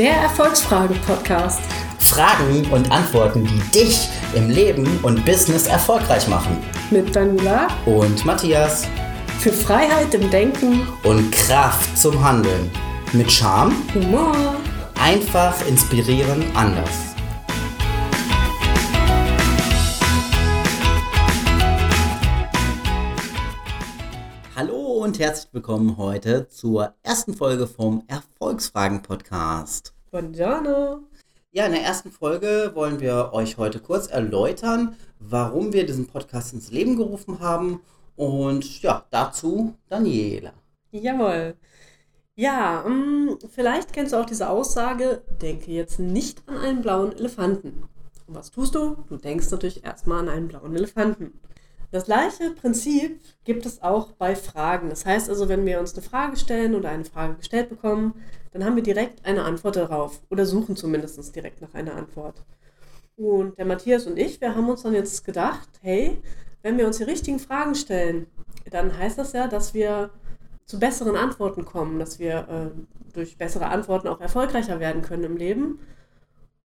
Der Erfolgsfragen-Podcast. Fragen und Antworten, die dich im Leben und Business erfolgreich machen. Mit Daniela Und Matthias. für Freiheit im Denken, Und Kraft zum Handeln. Mit Charme, Humor. einfach inspirieren, anders. Und herzlich willkommen heute zur ersten Folge vom Erfolgsfragen-Podcast. Buongiorno. Ja, in der ersten Folge wollen wir euch heute kurz erläutern, warum wir diesen Podcast ins Leben gerufen haben. Und ja, dazu Daniela. Jawohl. Ja, mm, vielleicht kennst du auch diese Aussage, denke jetzt nicht an einen blauen Elefanten. Und was tust du? Du denkst natürlich erstmal an einen blauen Elefanten. Das gleiche Prinzip gibt es auch bei Fragen. Das heißt also, wenn wir uns eine Frage stellen oder eine Frage gestellt bekommen, dann haben wir direkt eine Antwort darauf oder suchen zumindest direkt nach einer Antwort. Und der Matthias und ich, wir haben uns dann jetzt gedacht, hey, wenn wir uns die richtigen Fragen stellen, dann heißt das ja, dass wir zu besseren Antworten kommen, dass wir äh, durch bessere Antworten auch erfolgreicher werden können im Leben.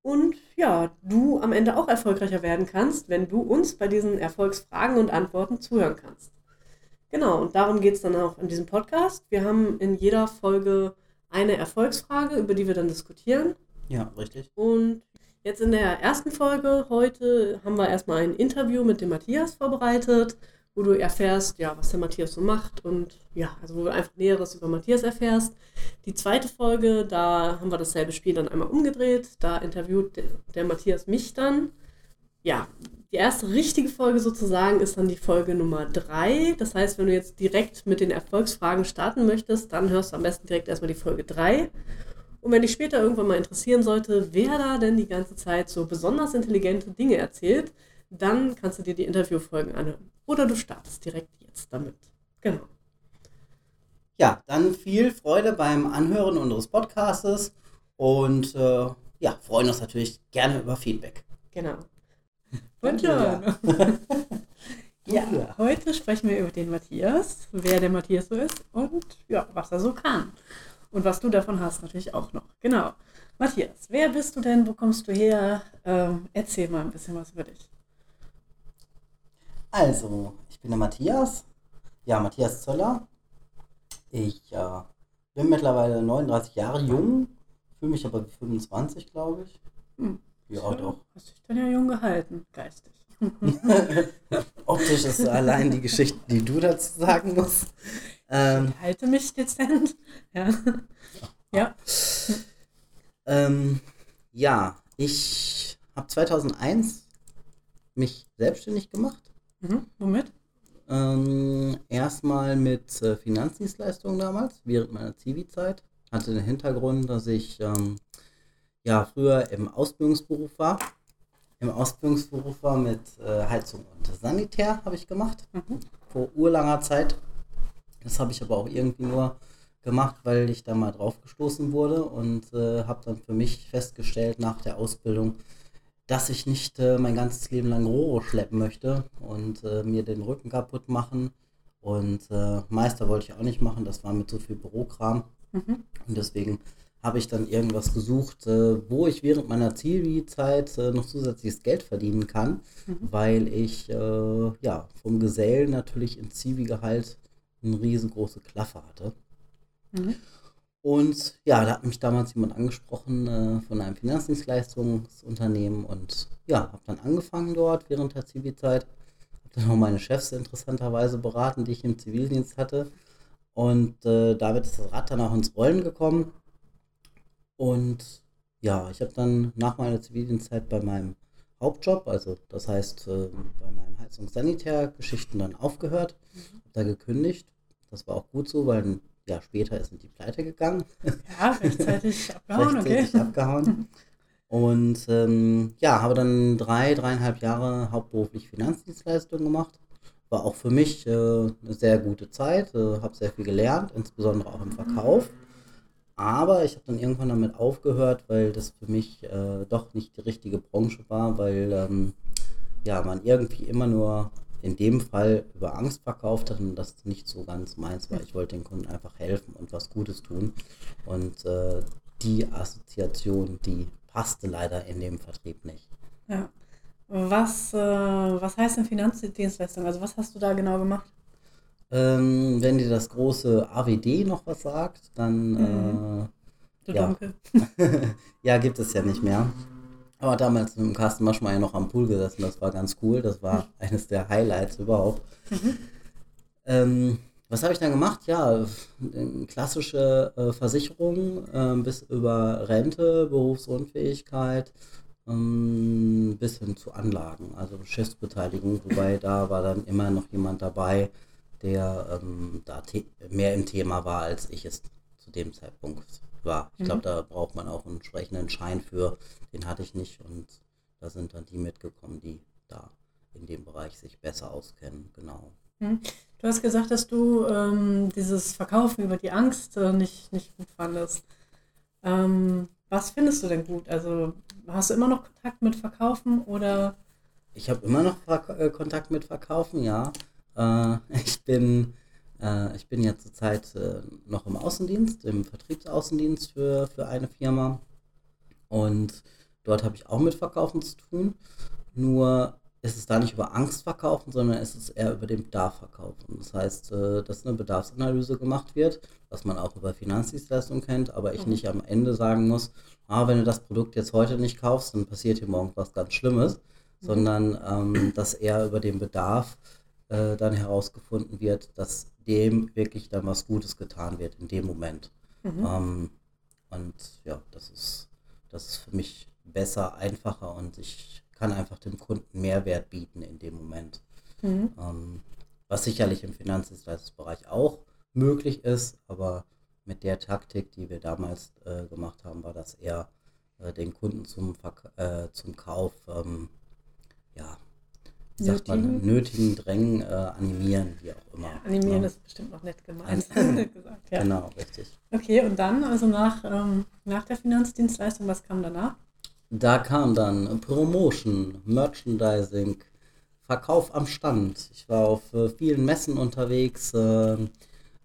Und ja, du am Ende auch erfolgreicher werden kannst, wenn du uns bei diesen Erfolgsfragen und Antworten zuhören kannst. Genau, und darum geht es dann auch in diesem Podcast. Wir haben in jeder Folge eine Erfolgsfrage, über die wir dann diskutieren. Ja, richtig. Und jetzt in der ersten Folge heute haben wir erstmal ein Interview mit dem Matthias vorbereitet, wo du erfährst, ja, was der Matthias so macht und ja, also wo du einfach Näheres über Matthias erfährst. Die zweite Folge, da haben wir dasselbe Spiel dann einmal umgedreht. Da interviewt der, der Matthias mich dann. Ja, die erste richtige Folge sozusagen ist dann die Folge Nummer drei. Das heißt, wenn du jetzt direkt mit den Erfolgsfragen starten möchtest, dann hörst du am besten direkt erstmal die Folge drei. Und wenn dich später irgendwann mal interessieren sollte, wer da denn die ganze Zeit so besonders intelligente Dinge erzählt, dann kannst du dir die Interviewfolgen anhören. Oder du startest direkt jetzt damit. Genau. Ja, dann viel Freude beim Anhören unseres Podcastes und äh, ja, freuen uns natürlich gerne über Feedback. Genau. Buongiorno. Ja. Ja, heute sprechen wir über den Matthias, wer der Matthias so ist und ja, was er so kann. Und was du davon hast natürlich auch noch. Genau. Matthias, wer bist du denn? Wo kommst du her? Ähm, erzähl mal ein bisschen was über dich. Also, ich bin der Matthias. Ja, Matthias Zöller. Ich äh, bin mittlerweile 39 Jahre jung, fühle mich aber wie 25, glaube ich. Hm. Ja, doch. Hast dich dann ja jung gehalten, geistig. Optisch ist allein die Geschichte, die du dazu sagen musst. Ähm, Ich halte mich dezent. Ja. ja. ähm, ja, ich habe 2001 mich selbstständig gemacht. Mhm. Womit? Ähm, erstmal mit äh, Finanzdienstleistungen damals, während meiner Zivi-Zeit. Hatte den Hintergrund, dass ich ähm, ja früher im Ausbildungsberuf war. Im Ausbildungsberuf war mit äh, Heizung und Sanitär habe ich gemacht. Mhm. Vor urlanger Zeit. Das habe ich aber auch irgendwie nur gemacht, weil ich da mal drauf gestoßen wurde und äh, habe dann für mich festgestellt nach der Ausbildung, dass ich nicht äh, mein ganzes Leben lang Rohre schleppen möchte und äh, mir den Rücken kaputt machen. Und äh, Meister wollte ich auch nicht machen, das war mit so viel Bürokram. Mhm. Und deswegen habe ich dann irgendwas gesucht, äh, wo ich während meiner Zivi-Zeit äh, noch zusätzliches Geld verdienen kann, Mhm. weil ich äh, ja vom Gesellen natürlich im Zivi-Gehalt eine riesengroße Klaffe hatte. Mhm. Und ja, da hat mich damals jemand angesprochen äh, von einem Finanzdienstleistungsunternehmen und ja, habe dann angefangen dort während der Zivilzeit. Habe dann auch meine Chefs interessanterweise beraten, die ich im Zivildienst hatte. Und äh, damit ist das Rad dann auch ins Rollen gekommen. Und ja, ich habe dann nach meiner Zivildienstzeit bei meinem Hauptjob, also das heißt äh, bei meinem Heizungs-Sanitär-Geschichten dann aufgehört, hab da gekündigt. Das war auch gut so, weil ein Jahr später ist in die Pleite gegangen. Ja, rechtzeitig abgehauen, okay. rechtzeitig abgehauen. Und ähm, ja, habe dann drei, dreieinhalb Jahre hauptberuflich Finanzdienstleistungen gemacht. War auch für mich äh, eine sehr gute Zeit, äh, habe sehr viel gelernt, insbesondere auch im Verkauf. Aber ich habe dann irgendwann damit aufgehört, weil das für mich äh, doch nicht die richtige Branche war, weil ähm, ja, man irgendwie immer nur in dem Fall über Angst verkauft hat und das nicht so ganz meins war. Ich wollte den Kunden einfach helfen und was Gutes tun. Und äh, die Assoziation, die passte leider in dem Vertrieb nicht. Ja. Was, äh, was heißt denn Finanzdienstleistung? Also was hast du da genau gemacht? Ähm, wenn dir das große AWD noch was sagt, dann Mhm. äh, Du Ja. Dunkel. ja, gibt es ja nicht mehr. Aber damals mit dem Carsten Maschmeyer noch am Pool gesessen, das war ganz cool. Das war eines der Highlights überhaupt. Mhm. Ähm, was habe ich dann gemacht? Ja, klassische äh, Versicherungen äh, bis über Rente, Berufsunfähigkeit ähm, bis hin zu Anlagen, also Geschäftsbeteiligung. Wobei da war dann immer noch jemand dabei, der ähm, da mehr im Thema war, als ich es zu dem Zeitpunkt war. Ich glaube, Mhm. da braucht man auch einen entsprechenden Schein für. Den hatte ich nicht und da sind dann die mitgekommen, die da in dem Bereich sich besser auskennen. Genau. Du hast gesagt, dass du ähm, dieses Verkaufen über die Angst äh, nicht, nicht gut fandest. Ähm, was findest du denn gut? Also hast du immer noch Kontakt mit Verkaufen oder? Ich habe immer noch Verk äh, Kontakt mit Verkaufen, ja. Äh, ich bin äh, ich bin jetzt zurzeit äh, noch im Außendienst, im Vertriebsaußendienst für, für eine Firma. Und dort habe ich auch mit Verkaufen zu tun. Nur ist es da nicht über Angst verkaufen, sondern es ist eher über den Bedarf verkaufen. Das heißt, äh, dass eine Bedarfsanalyse gemacht wird, was man auch über Finanzdienstleistungen kennt, aber ich Mhm. nicht am Ende sagen muss, ah, wenn du das Produkt jetzt heute nicht kaufst, dann passiert hier morgen was ganz Schlimmes, sondern ähm, dass eher über den Bedarf äh, dann herausgefunden wird, dass dem wirklich dann was Gutes getan wird in dem Moment. Mhm. Ähm, und ja, das ist, das ist für mich besser, einfacher und ich kann einfach dem Kunden Mehrwert bieten in dem Moment. Mhm. Ähm, was sicherlich im Finanzdienstleistungsbereich auch möglich ist, aber mit der Taktik, die wir damals äh, gemacht haben, war das eher äh, den Kunden zum, Verk äh, zum Kauf, ähm, ja, wie sagt man, Nötigen? drängen, äh, animieren, wie auch immer. Animieren ne? ist bestimmt noch nett gemeint. Ein- gesagt, ja. Genau, richtig. Okay, und dann, also nach, ähm, nach der Finanzdienstleistung, was kam danach? Da kam dann Promotion, Merchandising, Verkauf am Stand. Ich war auf äh, vielen Messen unterwegs, äh,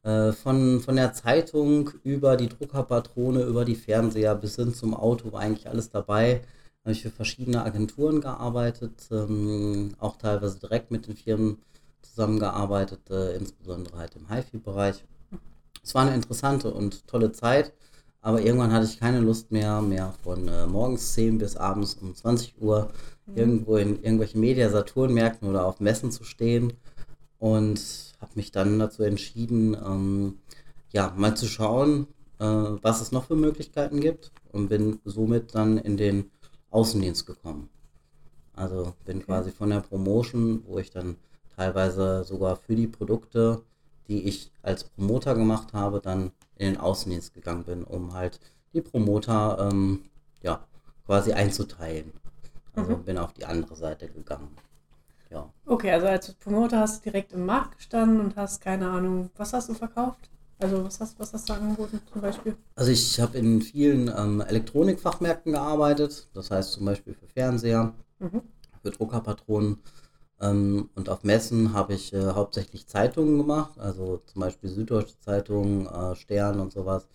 äh, von, von der Zeitung über die Druckerpatrone, über die Fernseher bis hin zum Auto, war eigentlich alles dabei. Habe ich für verschiedene Agenturen gearbeitet, ähm, auch teilweise direkt mit den Firmen zusammengearbeitet, äh, insbesondere halt im HiFi-Bereich. Es war eine interessante und tolle Zeit. Aber irgendwann hatte ich keine Lust mehr, mehr von äh, morgens 10 bis abends um 20 Uhr irgendwo in irgendwelchen Media-Saturn-Märkten oder auf Messen zu stehen und habe mich dann dazu entschieden, ähm, ja, mal zu schauen, äh, was es noch für Möglichkeiten gibt und bin somit dann in den Außendienst gekommen. Also bin Okay. quasi von der Promotion, wo ich dann teilweise sogar für die Produkte, die ich als Promoter gemacht habe, dann in den Außendienst gegangen bin, um halt die Promoter ähm, ja, quasi einzuteilen. Also Mhm. bin auf die andere Seite gegangen. Ja. Okay, also als Promoter hast du direkt im Markt gestanden und hast keine Ahnung, was hast du verkauft? Also was hast, was hast du angeboten zum Beispiel? Also ich habe in vielen ähm, Elektronikfachmärkten gearbeitet, das heißt zum Beispiel für Fernseher, Mhm. für Druckerpatronen. Ähm, und auf Messen habe ich äh, hauptsächlich Zeitungen gemacht, also zum Beispiel Süddeutsche Zeitung, äh, Stern und sowas.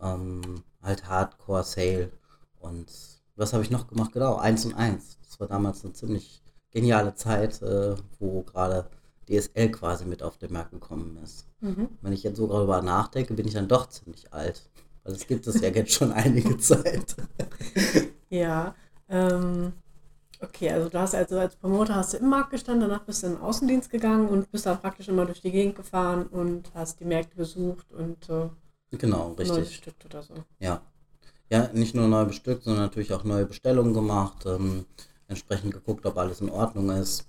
Ähm, halt Hardcore Sale. Und was habe ich noch gemacht? Genau, 1 und 1. Das war damals eine ziemlich geniale Zeit, äh, wo gerade DSL quasi mit auf den Markt gekommen ist. Mhm. Wenn ich jetzt so darüber nachdenke, bin ich dann doch ziemlich alt. Weil es gibt es ja jetzt schon einige Zeit. Ja, ähm, okay, also du hast also als Promoter hast du im Markt gestanden, danach bist du in den Außendienst gegangen und bist dann praktisch immer durch die Gegend gefahren und hast die Märkte besucht und äh, Genau, neu richtig. bestückt oder so. Ja. Ja, nicht nur neu bestückt, sondern natürlich auch neue Bestellungen gemacht, ähm, entsprechend geguckt, ob alles in Ordnung ist.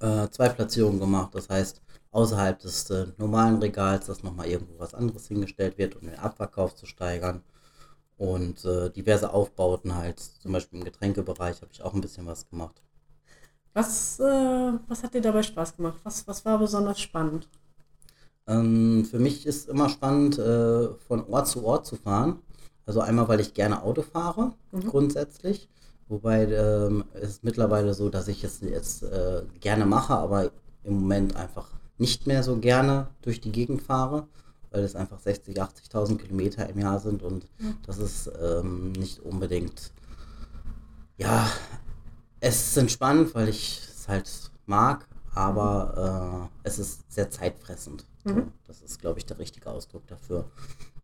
Äh, zwei Platzierungen gemacht, das heißt, außerhalb des äh, normalen Regals, dass nochmal irgendwo was anderes hingestellt wird, um den Abverkauf zu steigern. Und äh, diverse Aufbauten halt, zum Beispiel im Getränkebereich habe ich auch ein bisschen was gemacht. Was, äh, was hat dir dabei Spaß gemacht? Was, was war besonders spannend? Ähm, für mich ist immer spannend, äh, von Ort zu Ort zu fahren. Also einmal, weil ich gerne Auto fahre, Mhm. grundsätzlich. Wobei ähm, es ist mittlerweile so, dass ich es jetzt äh, gerne mache, aber im Moment einfach nicht mehr so gerne durch die Gegend fahre. weil es einfach 60, 80.000 Kilometer im Jahr sind und mhm. das ist ähm, nicht unbedingt, ja, es ist entspannend, weil ich es halt mag, aber äh, es ist sehr zeitfressend. Mhm. Das ist, glaube ich, der richtige Ausdruck dafür.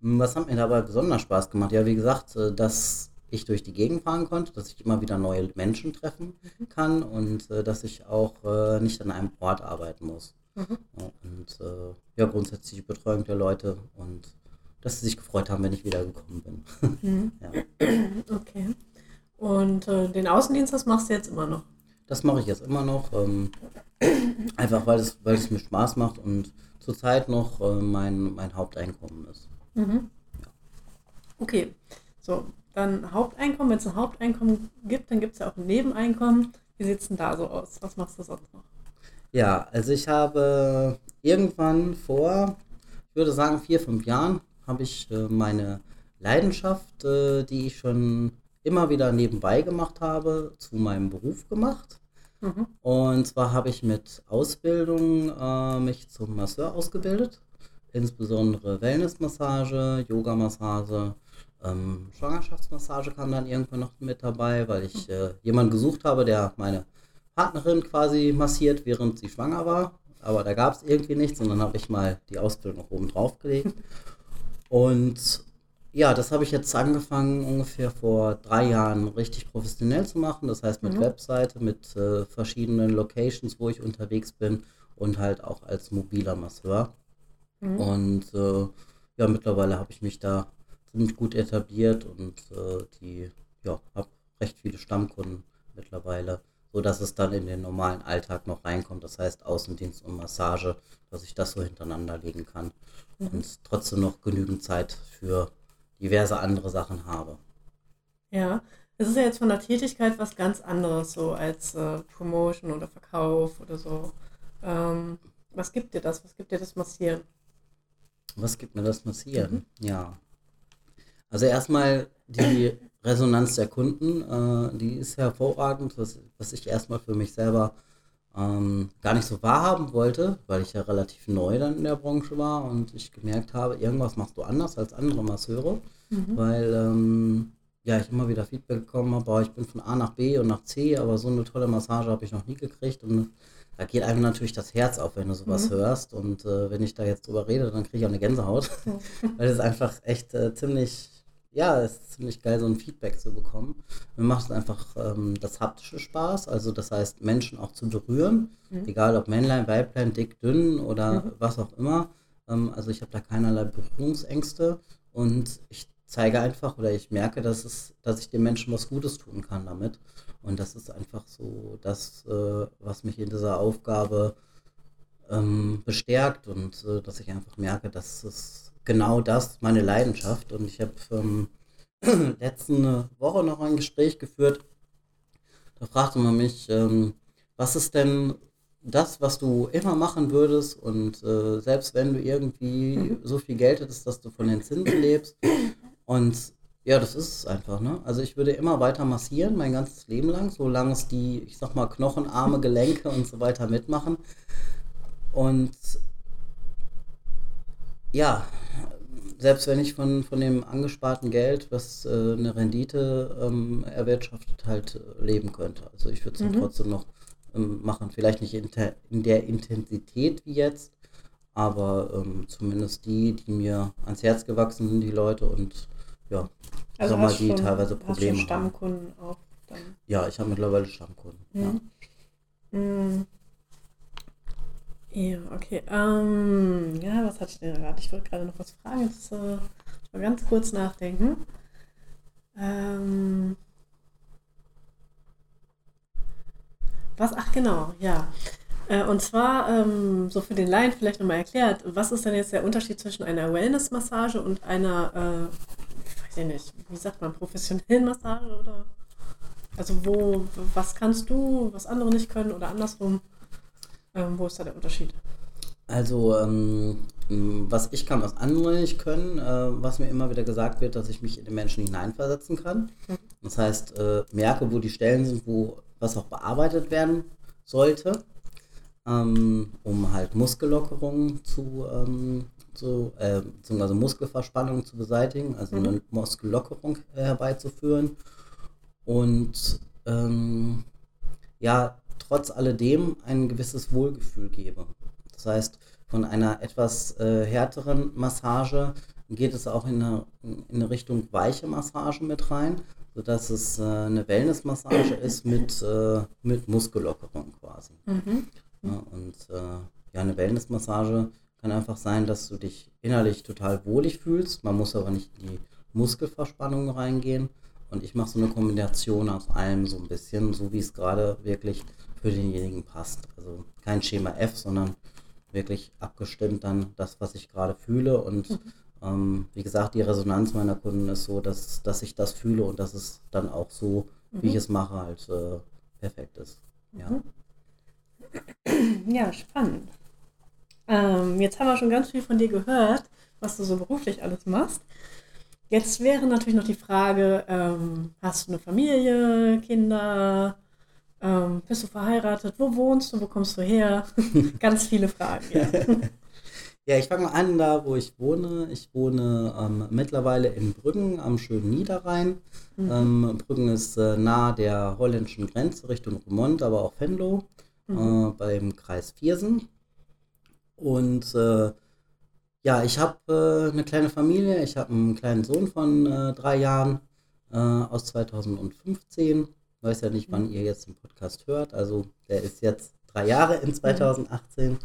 Hm, was hat mir dabei besonders Spaß gemacht? Ja, wie gesagt, äh, dass ich durch die Gegend fahren konnte, dass ich immer wieder neue Menschen treffen mhm. kann und äh, dass ich auch äh, nicht an einem Ort arbeiten muss. Mhm. Und äh, ja, grundsätzlich die Betreuung der Leute und dass sie sich gefreut haben, wenn ich wieder gekommen bin. Mhm. ja. Okay. Und äh, den Außendienst, das machst du jetzt immer noch? Das mache ich jetzt immer noch. Ähm, einfach weil es, weil es mir Spaß macht und zurzeit noch äh, mein, mein Haupteinkommen ist. Mhm. Ja. Okay. So, dann Haupteinkommen. Wenn es ein Haupteinkommen gibt, dann gibt es ja auch ein Nebeneinkommen. Wie sieht es denn da so aus? Was machst du sonst noch? Ja, also ich habe irgendwann vor, ich würde sagen, vier, fünf Jahren, habe ich äh, meine Leidenschaft, äh, die ich schon immer wieder nebenbei gemacht habe, zu meinem Beruf gemacht. Mhm. Und zwar habe ich mit Ausbildung äh, mich zum Masseur ausgebildet, insbesondere Wellnessmassage, Yogamassage, ähm, Schwangerschaftsmassage kam dann irgendwann noch mit dabei, weil ich äh, jemanden gesucht habe, der meine Partnerin quasi massiert, während sie schwanger war. Aber da gab es irgendwie nichts und dann habe ich mal die Ausbildung noch oben drauf gelegt. Und ja, das habe ich jetzt angefangen ungefähr vor drei Jahren richtig professionell zu machen. Das heißt mit mhm. Webseite, mit äh, verschiedenen Locations, wo ich unterwegs bin und halt auch als mobiler Masseur. Mhm. Und äh, ja, mittlerweile habe ich mich da ziemlich gut etabliert und äh, die, ja, habe recht viele Stammkunden mittlerweile, so dass es dann in den normalen Alltag noch reinkommt. Das heißt Außendienst und Massage, dass ich das so hintereinander legen kann mhm. und trotzdem noch genügend Zeit für diverse andere Sachen habe. Ja, es ist ja jetzt von der Tätigkeit was ganz anderes, so als äh, Promotion oder Verkauf oder so. Ähm, was gibt dir das? Was gibt dir das Massieren? Was gibt mir das Massieren? Mhm. Ja. Also erstmal die Resonanz der Kunden, äh, die ist hervorragend, was, was ich erstmal für mich selber ähm, gar nicht so wahrhaben wollte, weil ich ja relativ neu dann in der Branche war und ich gemerkt habe, irgendwas machst du anders als andere Masseure, mhm. weil ähm, ja, ich immer wieder Feedback bekommen habe, ich bin von A nach B und nach C, aber so eine tolle Massage habe ich noch nie gekriegt und da geht einem natürlich das Herz auf, wenn du sowas mhm. hörst und äh, wenn ich da jetzt drüber rede, dann kriege ich auch eine Gänsehaut, weil es einfach echt äh, ziemlich ja, es ist ziemlich geil, so ein Feedback zu bekommen. Mir macht es einfach ähm, das haptische Spaß, also das heißt, Menschen auch zu berühren, mhm. egal ob Männlein, Weiblein, dick, dünn oder mhm. was auch immer. Ähm, also ich habe da keinerlei Berührungsängste und ich zeige einfach oder ich merke, dass, es, dass ich den Menschen was Gutes tun kann damit. Und das ist einfach so das, äh, was mich in dieser Aufgabe ähm, bestärkt und äh, dass ich einfach merke, dass es genau das, meine Leidenschaft. Und ich habe ähm, letzte Woche noch ein Gespräch geführt. Da fragte man mich, ähm, was ist denn das, was du immer machen würdest und äh, selbst wenn du irgendwie mhm. so viel Geld hättest, dass du von den Zinsen lebst. Und ja, das ist es einfach, ne? Also ich würde immer weiter massieren, mein ganzes Leben lang, solange es die, ich sag mal, Knochen, Arme, Gelenke und so weiter mitmachen. Und ja, selbst wenn ich von, von dem angesparten Geld, was äh, eine Rendite ähm, erwirtschaftet, halt äh, leben könnte. Also ich würde es mhm. trotzdem noch ähm, machen. Vielleicht nicht in, in, der Intensität wie jetzt, aber ähm, zumindest die, die mir ans Herz gewachsen sind, die Leute und ja, also mal, die schon, teilweise Probleme hast Stammkunden haben. auch dann. Ja, ich habe mittlerweile Stammkunden. Mhm. Ja. Mhm. Ja, okay. Ähm, ja, was hatte ich denn gerade? Ich wollte gerade noch was fragen. Jetzt äh, mal ganz kurz nachdenken. Ähm, was? Ach, genau, ja. Äh, und zwar, ähm, so für den Laien vielleicht nochmal erklärt, was ist denn jetzt der Unterschied zwischen einer Wellness-Massage und einer, äh, ich weiß nicht, wie sagt man, professionellen Massage oder? Also wo, was kannst du, was andere nicht können oder andersrum? Ähm, wo ist da der Unterschied? Also, ähm, was ich kann, was andere nicht können, äh, was mir immer wieder gesagt wird, dass ich mich in den Menschen hineinversetzen kann. Mhm. Das heißt, äh, merke, wo die Stellen sind, wo was auch bearbeitet werden sollte, ähm, um halt Muskellockerungen zu, ähm, zu, äh, beziehungsweise Muskelverspannung zu beseitigen, also Mhm. eine Muskellockerung herbeizuführen. Und ähm, ja, trotz alledem ein gewisses Wohlgefühl gebe. Das heißt, von einer etwas äh, härteren Massage geht es auch in eine, in eine Richtung weiche Massage mit rein, sodass es äh, eine Wellnessmassage ist mit, äh, mit Muskellockerung quasi. Mhm. Ja, und äh, ja, eine Wellnessmassage kann einfach sein, dass du dich innerlich total wohlig fühlst. Man muss aber nicht in die Muskelverspannung reingehen. Und ich mache so eine Kombination aus allem so ein bisschen, so wie es gerade wirklich für denjenigen passt. Also kein Schema F, sondern wirklich abgestimmt dann das, was ich gerade fühle. Und ähm, wie gesagt, die Resonanz meiner Kunden ist so, dass, dass ich das fühle und dass es dann auch so, wie ich es mache, halt äh, perfekt ist. Ja. Mhm. Ja, spannend. Ähm, jetzt haben wir schon ganz viel von dir gehört, was du so beruflich alles machst. Jetzt wäre natürlich noch die Frage, ähm, hast du eine Familie, Kinder, ähm, bist du verheiratet, wo wohnst du, wo kommst du her? ganz viele Fragen, ja. Ja, ich fange mal an, da wo ich wohne. Ich wohne ähm, mittlerweile in Brüggen am schönen Niederrhein. Mhm. Ähm, Brüggen ist äh, nahe der holländischen Grenze Richtung Remont, aber auch Venlo Mhm. äh, beim Kreis Viersen. Und äh, ja, ich habe äh, eine kleine Familie. Ich habe einen kleinen Sohn von äh, drei Jahren äh, aus 2015. Weiß ja nicht, wann ihr jetzt den Podcast hört. Also der ist jetzt drei Jahre in 2018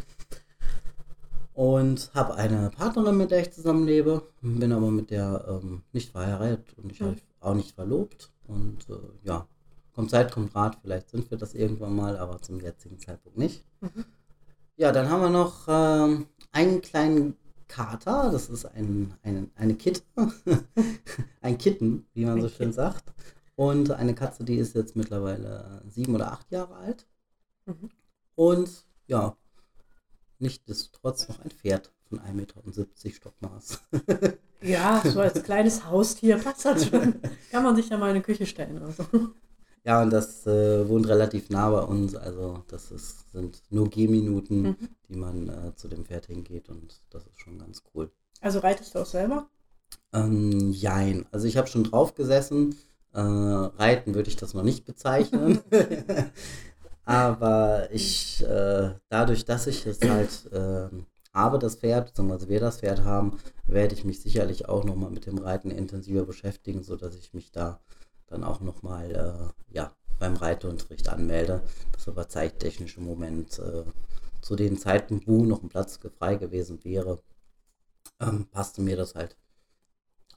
und habe eine Partnerin, mit der ich zusammenlebe, bin aber mit der ähm, nicht verheiratet und ich Mhm. auch nicht verlobt. Und äh, ja, kommt Zeit, kommt Rat, vielleicht sind wir das irgendwann mal, aber zum jetzigen Zeitpunkt nicht. Mhm. Ja, dann haben wir noch ähm, einen kleinen Kater, das ist ein, ein, eine Kitte, ein Kitten, wie man Ein so schön Kitten. sagt. Und eine Katze, die ist jetzt mittlerweile sieben oder acht Jahre alt. Mhm. Und ja, nichtsdestotrotz noch ein Pferd von 1,70 Meter Stockmaß. Ja, so als kleines Haustier passt das schon. Kann man sich ja mal in die Küche stellen oder so. Ja, und das äh, wohnt relativ nah bei uns. Also das ist, sind nur Gehminuten, Mhm. die man äh, zu dem Pferd hingeht. Und das ist schon ganz cool. Also reitest du auch selber? Ähm, jein. Also ich habe schon drauf gesessen. Äh, Reiten würde ich das noch nicht bezeichnen. Aber ich, äh, dadurch, dass ich es halt äh, habe, das Pferd, beziehungsweise wir das Pferd haben, werde ich mich sicherlich auch nochmal mit dem Reiten intensiver beschäftigen, sodass ich mich da dann auch nochmal äh, ja, beim Reitunterricht anmelde. Das aber zeittechnisch im Moment äh, zu den Zeiten, wo noch ein Platz frei gewesen wäre, ähm, passte mir das halt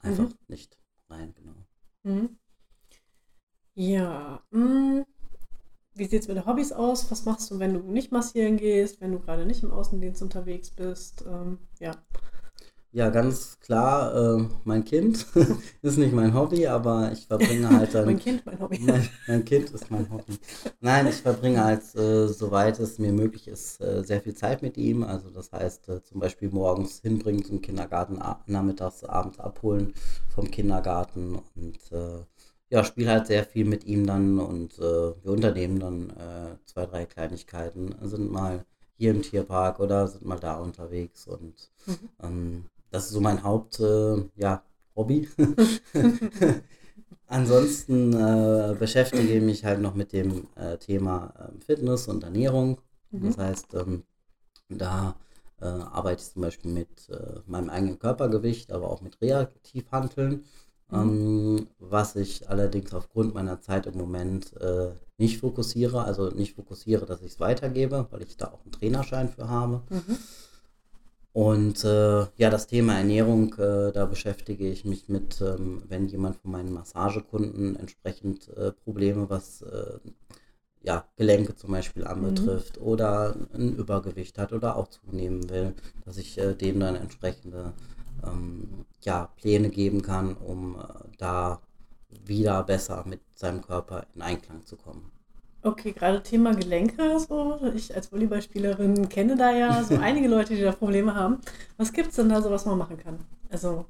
einfach Mhm. nicht rein, genau. Mhm. Ja. mm. Wie sieht es mit den Hobbys aus? Was machst du, wenn du nicht massieren gehst, wenn du gerade nicht im Außendienst unterwegs bist? Ähm, ja. Ja, ganz klar, äh, mein Kind ist nicht mein Hobby, aber ich verbringe halt dann. mein Kind, mein Hobby. mein, mein Kind ist mein Hobby. Nein, ich verbringe halt, äh, soweit es mir möglich ist, äh, sehr viel Zeit mit ihm. Also das heißt, äh, zum Beispiel morgens hinbringen zum Kindergarten, nachmittags, abends abholen vom Kindergarten und äh, ja, spiele halt sehr viel mit ihm dann und äh, wir unternehmen dann zwei, drei Kleinigkeiten, sind mal hier im Tierpark oder sind mal da unterwegs und Mhm. ähm, das ist so mein Haupt, äh, ja, Hobby. Ansonsten äh, beschäftige ich mich halt noch mit dem äh, Thema ähm, Fitness und Ernährung. Mhm. Das heißt, ähm, da äh, arbeite ich zum Beispiel mit äh, meinem eigenen Körpergewicht, aber auch mit Reaktivhanteln. Ähm, was ich allerdings aufgrund meiner Zeit im Moment äh, nicht fokussiere, also nicht fokussiere, dass ich es weitergebe, weil ich da auch einen Trainerschein für habe. Mhm. Und äh, ja, das Thema Ernährung, äh, da beschäftige ich mich mit, ähm, wenn jemand von meinen Massagekunden entsprechend äh, Probleme, was äh, ja, Gelenke zum Beispiel anbetrifft oder ein Übergewicht hat oder auch zunehmen will, dass ich äh, dem dann entsprechende ähm, ja, Pläne geben kann, um äh, da wieder besser mit seinem Körper in Einklang zu kommen. Okay, gerade Thema Gelenke, so. Ich als Volleyballspielerin kenne da ja so einige Leute, die da Probleme haben. Was gibt es denn da so, was man machen kann? Also,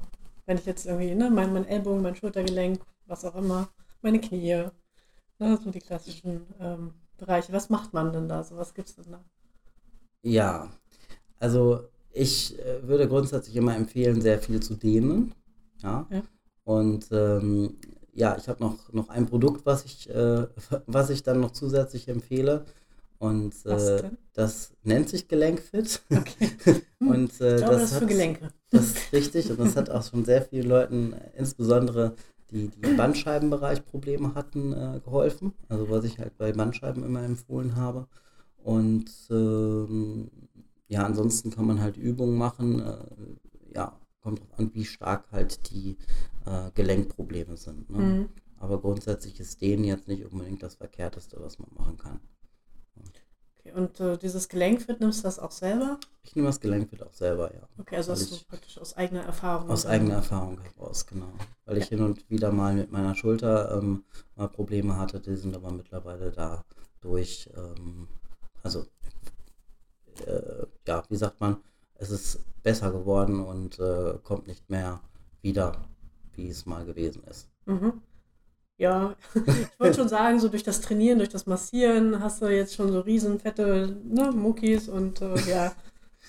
wenn ich jetzt irgendwie, ne, mein, mein Ellbogen, mein Schultergelenk, was auch immer, meine Knie, ne, so die klassischen ähm, Bereiche. Was macht man denn da? So, was gibt es denn da? Ja, also ich äh, würde grundsätzlich immer empfehlen, sehr viel zu dehnen. Ja. Ja. Und ähm, ja, ich habe noch, noch ein Produkt, was ich, äh, was ich dann noch zusätzlich empfehle. Und äh, das nennt sich Gelenkfit. Okay. Und äh, Ich glaube, das, das, ist für hat, Gelenke. das ist richtig. Und das hat auch schon sehr vielen Leuten, insbesondere die, die im Bandscheibenbereich Probleme hatten, äh, geholfen. Also was ich halt bei Bandscheiben immer empfohlen habe. Und ähm, ja, ansonsten kann man halt Übungen machen. Äh, ja, kommt drauf an, wie stark halt die äh, Gelenkprobleme sind. Ne? Mhm. Aber grundsätzlich ist denen jetzt nicht unbedingt das Verkehrteste, was man machen kann. Okay. Und äh, dieses Gelenkfit nimmst du das auch selber? Ich nehme das Gelenkfit auch selber, ja. Okay, also hast du praktisch aus eigener Erfahrung. Aus eigener Erfahrung heraus, genau. Weil ich hin und wieder mal mit meiner Schulter ähm, mal Probleme hatte, die sind aber mittlerweile dadurch, ähm, also, äh, ja, wie sagt man, es ist besser geworden und äh, kommt nicht mehr wieder, wie es mal gewesen ist. Mhm. Ja, ich wollte schon sagen, so durch das Trainieren, durch das Massieren hast du jetzt schon so riesen fette ne, Muckis und äh, ja,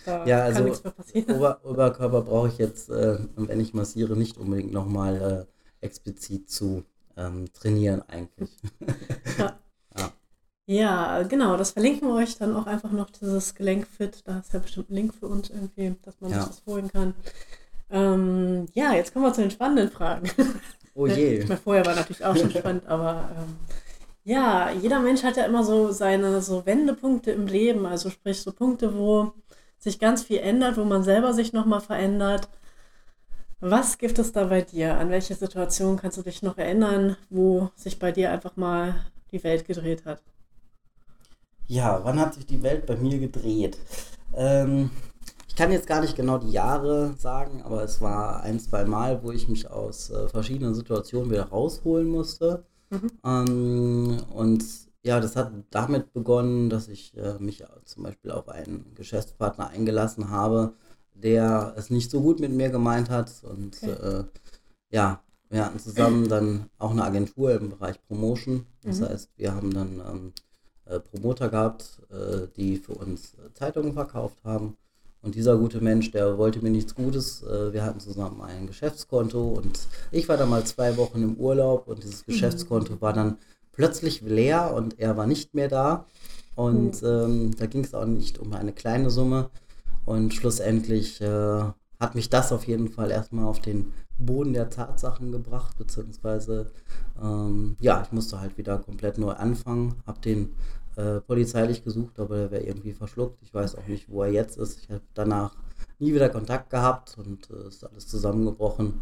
da Ja, kann also nichts mehr passieren. Ober Oberkörper brauche ich jetzt, äh, wenn ich massiere, nicht unbedingt nochmal äh, explizit zu ähm, trainieren eigentlich. Ja, genau, das verlinken wir euch dann auch einfach noch, dieses Gelenkfit. Da ist ja bestimmt ein Link für uns irgendwie, dass man Ja. sich das holen kann. Ähm, ja, jetzt kommen wir zu den spannenden Fragen. Oh Ich je. meine, vorher war natürlich auch schon spannend, aber ähm, ja, jeder Mensch hat ja immer so seine so Wendepunkte im Leben, also sprich so Punkte, wo sich ganz viel ändert, wo man selber sich nochmal verändert. Was gibt es da bei dir? An welche Situation kannst du dich noch erinnern, wo sich bei dir einfach mal die Welt gedreht hat? Ja, wann hat sich die Welt bei mir gedreht? Ähm, ich kann jetzt gar nicht genau die Jahre sagen, aber es war ein, zwei Mal, wo ich mich aus äh, verschiedenen Situationen wieder rausholen musste. Mhm. Ähm, und ja, das hat damit begonnen, dass ich äh, mich zum Beispiel auf einen Geschäftspartner eingelassen habe, der es nicht so gut mit mir gemeint hat. Und Okay. äh, ja, wir hatten zusammen dann auch eine Agentur im Bereich Promotion. Das Mhm. heißt, wir haben dann ähm, äh, Promoter gehabt, äh, die für uns äh, Zeitungen verkauft haben. Und dieser gute Mensch, der wollte mir nichts Gutes. Äh, wir hatten zusammen ein Geschäftskonto und ich war dann mal zwei Wochen im Urlaub und dieses Geschäftskonto war dann plötzlich leer und er war nicht mehr da. Und ähm, da ging es auch nicht um eine kleine Summe. Und schlussendlich äh, hat mich das auf jeden Fall erstmal auf den Boden der Tatsachen gebracht, beziehungsweise ähm, ja, ich musste halt wieder komplett neu anfangen, habe den äh, polizeilich gesucht, aber der wäre irgendwie verschluckt. Ich weiß auch nicht, wo er jetzt ist. Ich habe danach nie wieder Kontakt gehabt und äh, ist alles zusammengebrochen.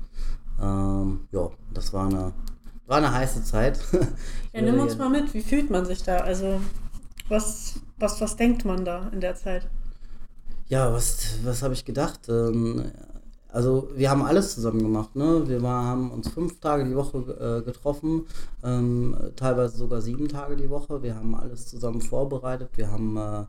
Ähm, ja, das war eine, war eine heiße Zeit. Ja, nimm uns mal mit, wie fühlt man sich da? Also, was, was, was denkt man da in der Zeit? Ja, was, was habe ich gedacht? Ähm, also wir haben alles zusammen gemacht, ne? Wir war, haben uns fünf Tage die Woche äh, getroffen, ähm, teilweise sogar sieben Tage die Woche. Wir haben alles zusammen vorbereitet. Wir haben äh,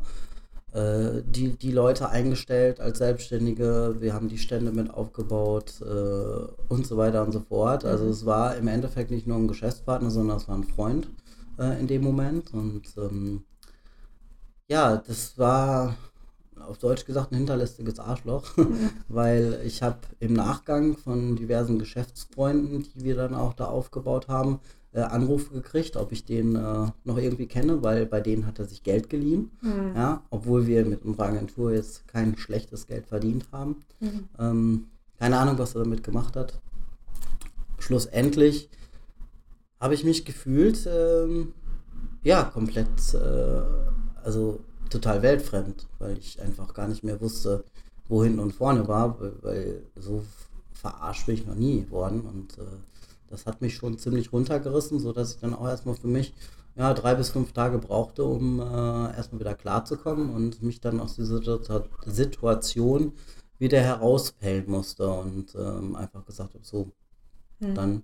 äh, die, die Leute eingestellt als Selbstständige. Wir haben die Stände mit aufgebaut äh, und so weiter und so fort. Also es war im Endeffekt nicht nur ein Geschäftspartner, sondern es war ein Freund äh, in dem Moment. Und ähm, ja, das war auf Deutsch gesagt ein hinterlistiges Arschloch, weil ich habe im Nachgang von diversen Geschäftsfreunden, die wir dann auch da aufgebaut haben, äh, Anrufe gekriegt, ob ich den äh, noch irgendwie kenne, weil bei denen hat er sich Geld geliehen, Mhm. ja, obwohl wir mit unserer Agentur jetzt kein schlechtes Geld verdient haben. Mhm. Ähm, keine Ahnung, was er damit gemacht hat. Schlussendlich habe ich mich gefühlt, ähm, ja, komplett, äh, also total weltfremd, weil ich einfach gar nicht mehr wusste, wo hinten und vorne war, weil, so verarscht bin ich noch nie worden und äh, das hat mich schon ziemlich runtergerissen, sodass ich dann auch erstmal für mich ja, drei bis fünf Tage brauchte, um äh, erstmal wieder klarzukommen und mich dann aus dieser Situ- Situation wieder herauspellen musste und ähm, einfach gesagt habe, so, Mhm. dann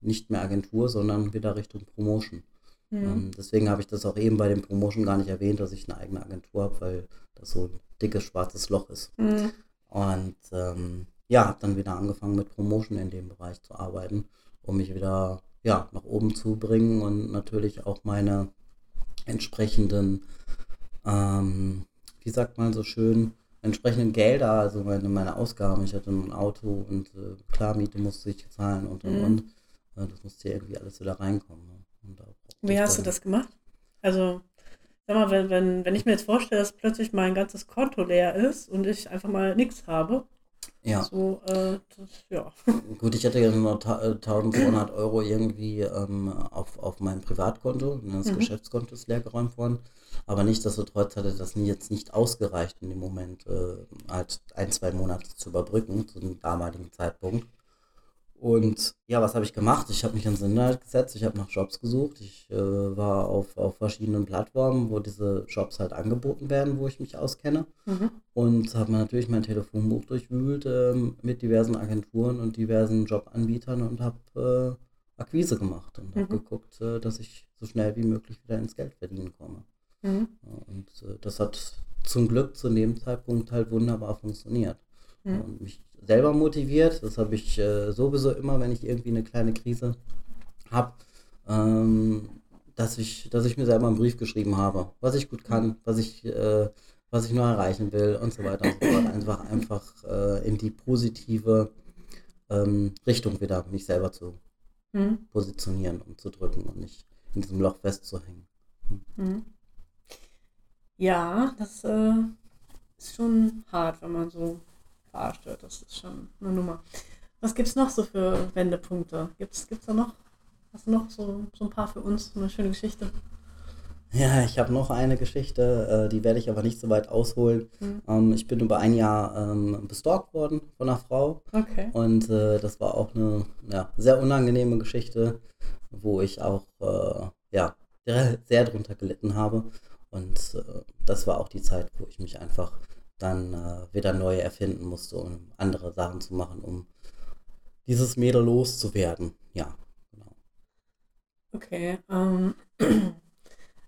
nicht mehr Agentur, sondern wieder Richtung Promotion. Mhm. Ähm, deswegen habe ich das auch eben bei dem Promotion gar nicht erwähnt, dass ich eine eigene Agentur habe, weil das so ein dickes schwarzes Loch ist. Mhm. Und ähm, ja, habe dann wieder angefangen mit Promotion in dem Bereich zu arbeiten, um mich wieder ja, nach oben zu bringen und natürlich auch meine entsprechenden, ähm, wie sagt man so schön, entsprechenden Gelder, also meine, meine Ausgaben. Ich hatte ein Auto und äh, klar, Miete musste ich zahlen und und Mhm. und. Äh, das musste ja irgendwie alles wieder reinkommen. Ne? Und da brauchte Wie hast du das gemacht? Also, sag mal, wenn, wenn, wenn ich mir jetzt vorstelle, dass plötzlich mein ganzes Konto leer ist und ich einfach mal nichts habe, Ja, so, äh, das, ja. gut, ich hatte ja nur ta- äh, 1200 Euro irgendwie ähm, auf, auf meinem Privatkonto. und Das Mhm. Geschäftskonto ist leergeräumt worden. Aber nichtsdestotrotz hatte das jetzt nicht ausgereicht in dem Moment, äh, halt ein, zwei Monate zu überbrücken, zu dem damaligen Zeitpunkt. Und ja, was habe ich gemacht? Ich habe mich ans Internet gesetzt, ich habe nach Jobs gesucht. Ich äh, war auf, auf verschiedenen Plattformen, wo diese Jobs halt angeboten werden, wo ich mich auskenne. Mhm. Und habe natürlich mein Telefonbuch durchwühlt ähm, mit diversen Agenturen und diversen Jobanbietern und habe äh, Akquise gemacht und habe Mhm. geguckt, äh, dass ich so schnell wie möglich wieder ins Geld verdienen komme. Mhm. Ja, und äh, das hat zum Glück zu dem Zeitpunkt halt wunderbar funktioniert. Mhm. Und mich selber motiviert, das habe ich äh, sowieso immer, wenn ich irgendwie eine kleine Krise habe, ähm, dass, ich, dass ich mir selber einen Brief geschrieben habe, was ich gut kann, was ich, äh, was ich noch erreichen will und so weiter und so fort. Einfach, einfach äh, in die positive ähm, Richtung wieder mich selber zu Mhm. positionieren und zu drücken und nicht in diesem Loch festzuhängen. Mhm. Ja, das äh, ist schon hart, wenn man so verarscht wird. Das ist schon eine Nummer. Was gibt es noch so für Wendepunkte? Gibt es da noch? Hast du noch so, so ein paar für uns? Eine schöne Geschichte? Ja, ich habe noch eine Geschichte, äh, die werde ich aber nicht so weit ausholen. Mhm. Ähm, ich bin über ein Jahr ähm, bestalkt worden von einer Frau Okay. und äh, das war auch eine ja, sehr unangenehme Geschichte, wo ich auch äh, ja, sehr, drunter gelitten habe. Und das war auch die Zeit, wo ich mich einfach dann äh, wieder neu erfinden musste, um andere Sachen zu machen, um dieses Mädel loszuwerden. Ja, genau. Okay. Ähm,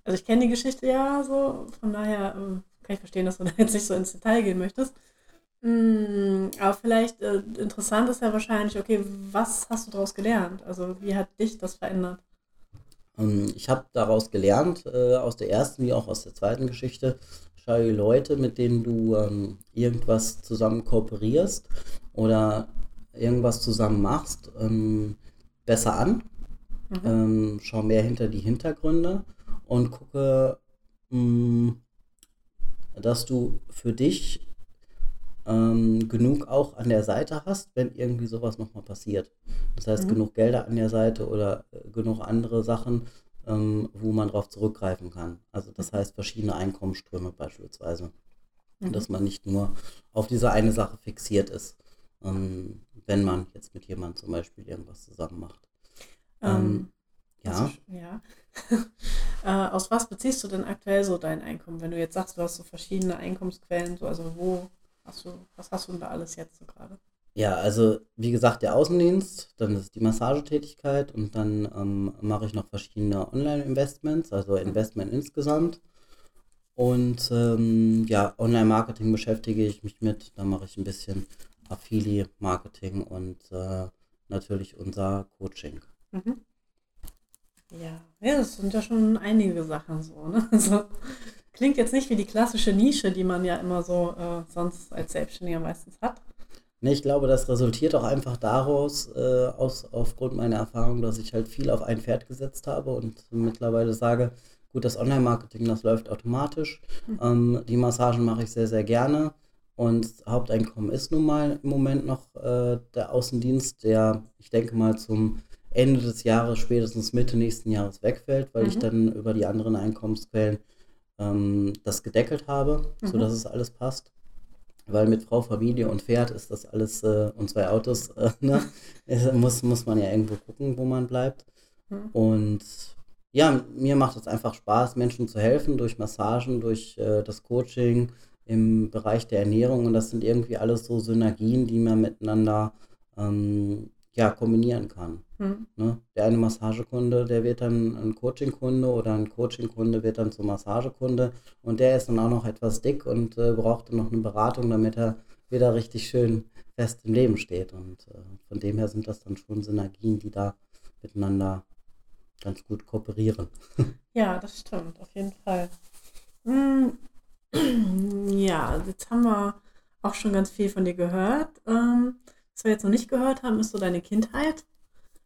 also ich kenne die Geschichte ja so, von daher ähm, kann ich verstehen, dass du da jetzt nicht so ins Detail gehen möchtest. Mm, aber vielleicht äh, interessant ist ja wahrscheinlich, okay, was hast du daraus gelernt? Also wie hat dich das verändert? Ähm, Ich habe daraus gelernt, äh, aus der ersten wie auch aus der zweiten Geschichte, schau die Leute, mit denen du ähm, irgendwas zusammen kooperierst oder irgendwas zusammen machst, ähm, besser an. Mhm. Ähm, schau mehr hinter die Hintergründe und gucke, mh, dass du für dich ähm, genug auch an der Seite hast, wenn irgendwie sowas nochmal passiert. Das heißt, Mhm. genug Gelder an der Seite oder äh, genug andere Sachen, ähm, wo man drauf zurückgreifen kann. Also das heißt verschiedene Einkommensströme beispielsweise. Mhm. Dass man nicht nur auf diese eine Sache fixiert ist, ähm, wenn man jetzt mit jemandem zum Beispiel irgendwas zusammen macht. Ähm, Ja, also, ja. äh, aus was beziehst du denn aktuell so dein Einkommen? Wenn du jetzt sagst, du hast so verschiedene Einkommensquellen, so, also wo hast du, was hast du denn da alles jetzt so gerade? Ja, also wie gesagt, der Außendienst, dann ist die Massagetätigkeit und dann ähm, mache ich noch verschiedene Online-Investments, also Investment insgesamt. Und ähm, ja, Online-Marketing beschäftige ich mich mit. Da mache ich ein bisschen Affiliate-Marketing und äh, natürlich unser Coaching. Mhm. Ja, ja, das sind ja schon einige Sachen so, ne? Also, klingt jetzt nicht wie die klassische Nische, die man ja immer so äh, sonst als Selbstständiger meistens hat. Ne, ich glaube, das resultiert auch einfach daraus, äh, aus, aufgrund meiner Erfahrung, dass ich halt viel auf ein Pferd gesetzt habe und mittlerweile sage, gut, das Online-Marketing, das läuft automatisch. Mhm. Ähm, die Massagen mache ich sehr, sehr gerne. Und Haupteinkommen ist nun mal im Moment noch äh, der Außendienst, der, ich denke mal, zum Ende des Jahres, spätestens Mitte nächsten Jahres wegfällt, weil ich Mhm. dann über die anderen Einkommensquellen ähm, das gedeckelt habe, Mhm. sodass es alles passt. Weil mit Frau, Familie und Pferd ist das alles äh, und zwei Autos, äh, ne? Muss, muss man ja irgendwo gucken, wo man bleibt. Mhm. Und ja, mir macht es einfach Spaß, Menschen zu helfen durch Massagen, durch äh, das Coaching im Bereich der Ernährung. Und das sind irgendwie alles so Synergien, die man miteinander ähm, ja, kombinieren kann. Mhm. Ne? Der eine Massagekunde, der wird dann ein Coachingkunde oder ein Coachingkunde wird dann zum Massagekunde und der ist dann auch noch etwas dick und äh, braucht dann noch eine Beratung, damit er wieder richtig schön fest im Leben steht. Und äh, von dem her sind das dann schon Synergien, die da miteinander ganz gut kooperieren. Ja, das stimmt, auf jeden Fall. Hm, Ja, jetzt haben wir auch schon ganz viel von dir gehört. Ähm, was wir jetzt noch nicht gehört haben, ist so deine Kindheit.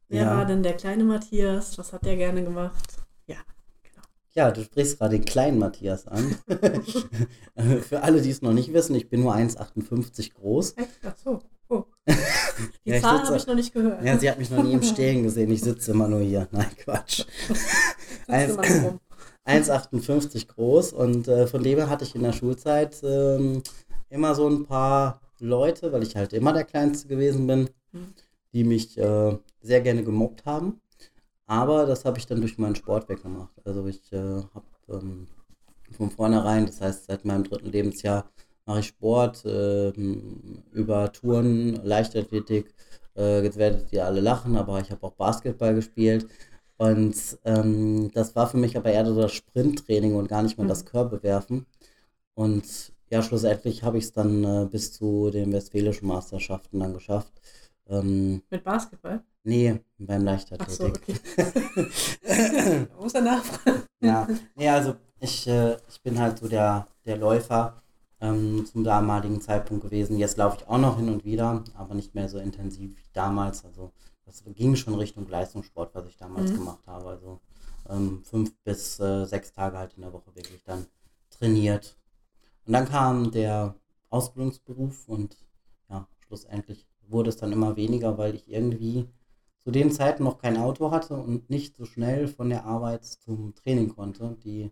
Wer Ja. war denn der kleine Matthias? Was hat der gerne gemacht? Ja, genau. Ja, du sprichst gerade den kleinen Matthias an. Für alle, die es noch nicht wissen, ich bin nur 1,58 groß. Echt? Ach so. Oh. Die Ja, Zahl habe ich noch nicht gehört. Ja, sie hat mich noch nie im Stehen gesehen. Ich sitze immer nur hier. Nein, Quatsch. Sitzt immer nur rum. 1,58 groß und äh, von dem her hatte ich in der Schulzeit ähm, immer so ein paar Leute, weil ich halt immer der Kleinste gewesen bin, Mhm. Die mich äh, sehr gerne gemobbt haben. Aber das habe ich dann durch meinen Sport weggemacht. Also ich äh, habe ähm, von vornherein, das heißt seit meinem dritten Lebensjahr, mache ich Sport ähm, über Touren, Leichtathletik. Äh, jetzt werdet ihr alle lachen, aber ich habe auch Basketball gespielt. Und ähm, das war für mich aber eher so das Sprinttraining und gar nicht mal Mhm. das Körbewerfen. Und ja, schlussendlich habe ich es dann äh, bis zu den westfälischen Meisterschaften dann geschafft. Ähm, Mit Basketball? nee, beim Ach so, Leichtathletik. okay. Muss er nachfragen. Ja, nee, also ich, äh, ich bin halt so der, der Läufer ähm, zum damaligen Zeitpunkt gewesen. Jetzt laufe ich auch noch hin und wieder, aber nicht mehr so intensiv wie damals. Also das ging schon Richtung Leistungssport, was ich damals Mhm. gemacht habe. Also ähm, fünf bis äh, sechs Tage halt in der Woche wirklich dann trainiert. Und dann kam der Ausbildungsberuf und ja, schlussendlich wurde es dann immer weniger, weil ich irgendwie zu den Zeiten noch kein Auto hatte und nicht so schnell von der Arbeit zum Training konnte, die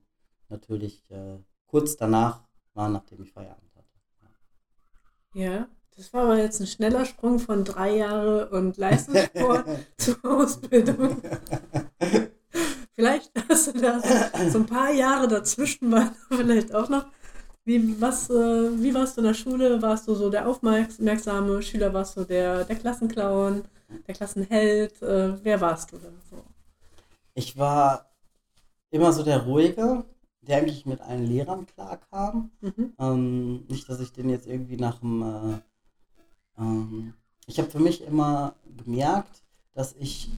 natürlich äh, kurz danach war, nachdem ich Feierabend hatte. Ja, das war aber jetzt ein schneller Sprung von drei Jahre und Leistungssport zur Ausbildung. Vielleicht hast du da so, so ein paar Jahre dazwischen waren vielleicht auch noch. Wie, was, äh, wie warst du in der Schule? Warst du so der aufmerksame Schüler? Warst du der, der Klassenclown, der Klassenheld? Äh, wer warst du denn so? Ich war immer so der Ruhige, der eigentlich mit allen Lehrern klarkam. Mhm. Ähm, nicht, dass ich den jetzt irgendwie nach dem. Äh, ähm, ich habe für mich immer gemerkt, dass ich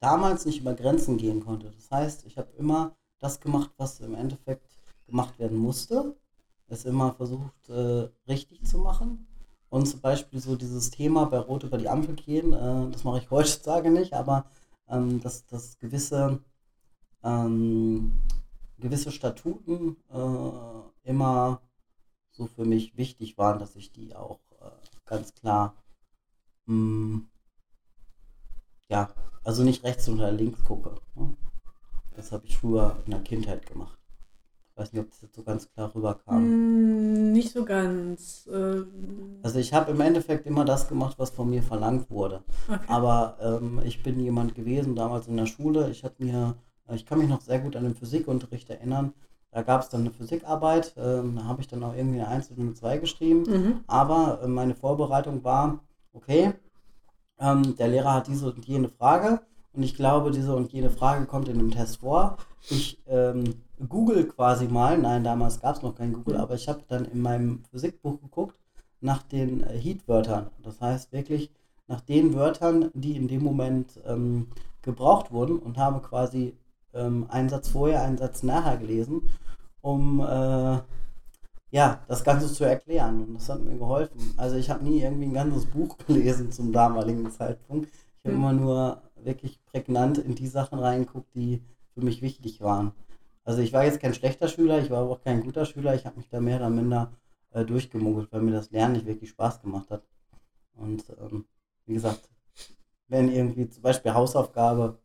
damals nicht über Grenzen gehen konnte. Das heißt, ich habe immer das gemacht, was im Endeffekt gemacht werden musste. Es immer versucht, äh, richtig zu machen. Und zum Beispiel so dieses Thema bei Rot über die Ampel gehen, äh, das mache ich heutzutage nicht, aber ähm, dass, dass gewisse, ähm, gewisse Statuten äh, immer so für mich wichtig waren, dass ich die auch äh, ganz klar, mh, ja, also nicht rechts oder links gucke. Ne? Das habe ich früher in der Kindheit gemacht. Ich weiß nicht, ob das jetzt so ganz klar rüberkam. Mm, nicht so ganz. Äh, Also ich habe im Endeffekt immer das gemacht, was von mir verlangt wurde. okay. Aber ähm, ich bin jemand gewesen, damals in der Schule, ich hatte mir, äh, ich kann mich noch sehr gut an den Physikunterricht erinnern. Da gab es dann eine Physikarbeit, ähm, da habe ich dann auch irgendwie eine 1 und eine 2 geschrieben. Mhm. Aber äh, meine Vorbereitung war, okay, ähm, der Lehrer hat diese und jene Frage und ich glaube, diese und jene Frage kommt in dem Test vor. Ich ähm, google quasi mal, nein, damals gab es noch kein Google, Mhm. aber ich habe dann in meinem Physikbuch geguckt nach den äh, Heat-Wörtern. Das heißt wirklich nach den Wörtern, die in dem Moment ähm, gebraucht wurden und habe quasi ähm, einen Satz vorher, einen Satz nachher gelesen, um äh, ja, das Ganze zu erklären. Und das hat mir geholfen. Also ich habe nie irgendwie ein ganzes Buch gelesen zum damaligen Zeitpunkt. Ich habe Mhm. immer nur wirklich prägnant in die Sachen reingeguckt, die für mich wichtig waren. Also ich war jetzt kein schlechter Schüler, ich war aber auch kein guter Schüler. Ich habe mich da mehr oder minder äh, durchgemogelt, weil mir das Lernen nicht wirklich Spaß gemacht hat. Und ähm, wie gesagt, wenn irgendwie zum Beispiel Hausaufgabe,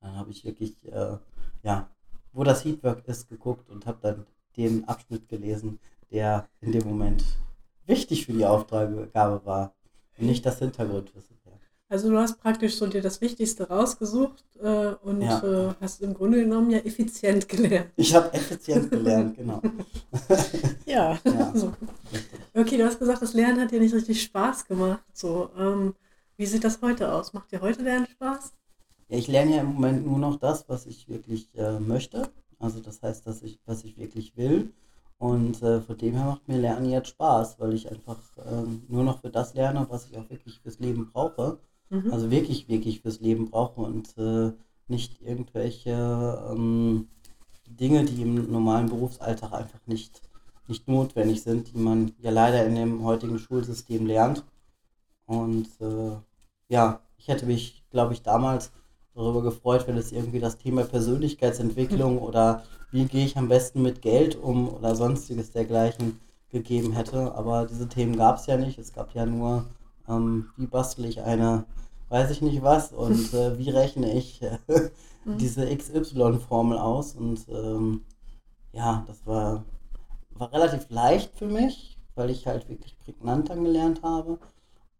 dann habe ich wirklich, äh, ja, wo das Heatwork ist, geguckt und habe dann den Abschnitt gelesen, der in dem Moment wichtig für die Aufgabe war und nicht das Hintergrundwissen. Also du hast praktisch so dir das Wichtigste rausgesucht äh, und Ja. äh, hast im Grunde genommen ja effizient gelernt. Ich habe effizient gelernt, genau. Ja. Ja. so. Okay, du hast gesagt, das Lernen hat dir nicht richtig Spaß gemacht. So, ähm, wie sieht das heute aus? Macht dir heute Lernen Spaß? Ja, ich lerne ja im Moment nur noch das, was ich wirklich äh, möchte. Also das heißt, dass ich, was ich wirklich will. Und äh, von dem her macht mir Lernen jetzt Spaß, weil ich einfach ähm, nur noch für das lerne, was ich auch wirklich fürs Leben brauche. Mhm. Also wirklich, wirklich fürs Leben brauche und äh, nicht irgendwelche ähm, Dinge, die im normalen Berufsalltag einfach nicht nicht notwendig sind, die man ja leider in dem heutigen Schulsystem lernt. Und äh, ja, ich hätte mich, glaube ich, damals darüber gefreut, wenn es irgendwie das Thema Persönlichkeitsentwicklung oder wie gehe ich am besten mit Geld um oder sonstiges dergleichen gegeben hätte. Aber diese Themen gab es ja nicht. Es gab ja nur, ähm, wie bastel ich eine, weiß ich nicht was und äh, wie rechne ich äh, diese XY-Formel aus. Und ähm, ja, das war, war relativ leicht für mich, weil ich halt wirklich prägnant dann gelernt habe.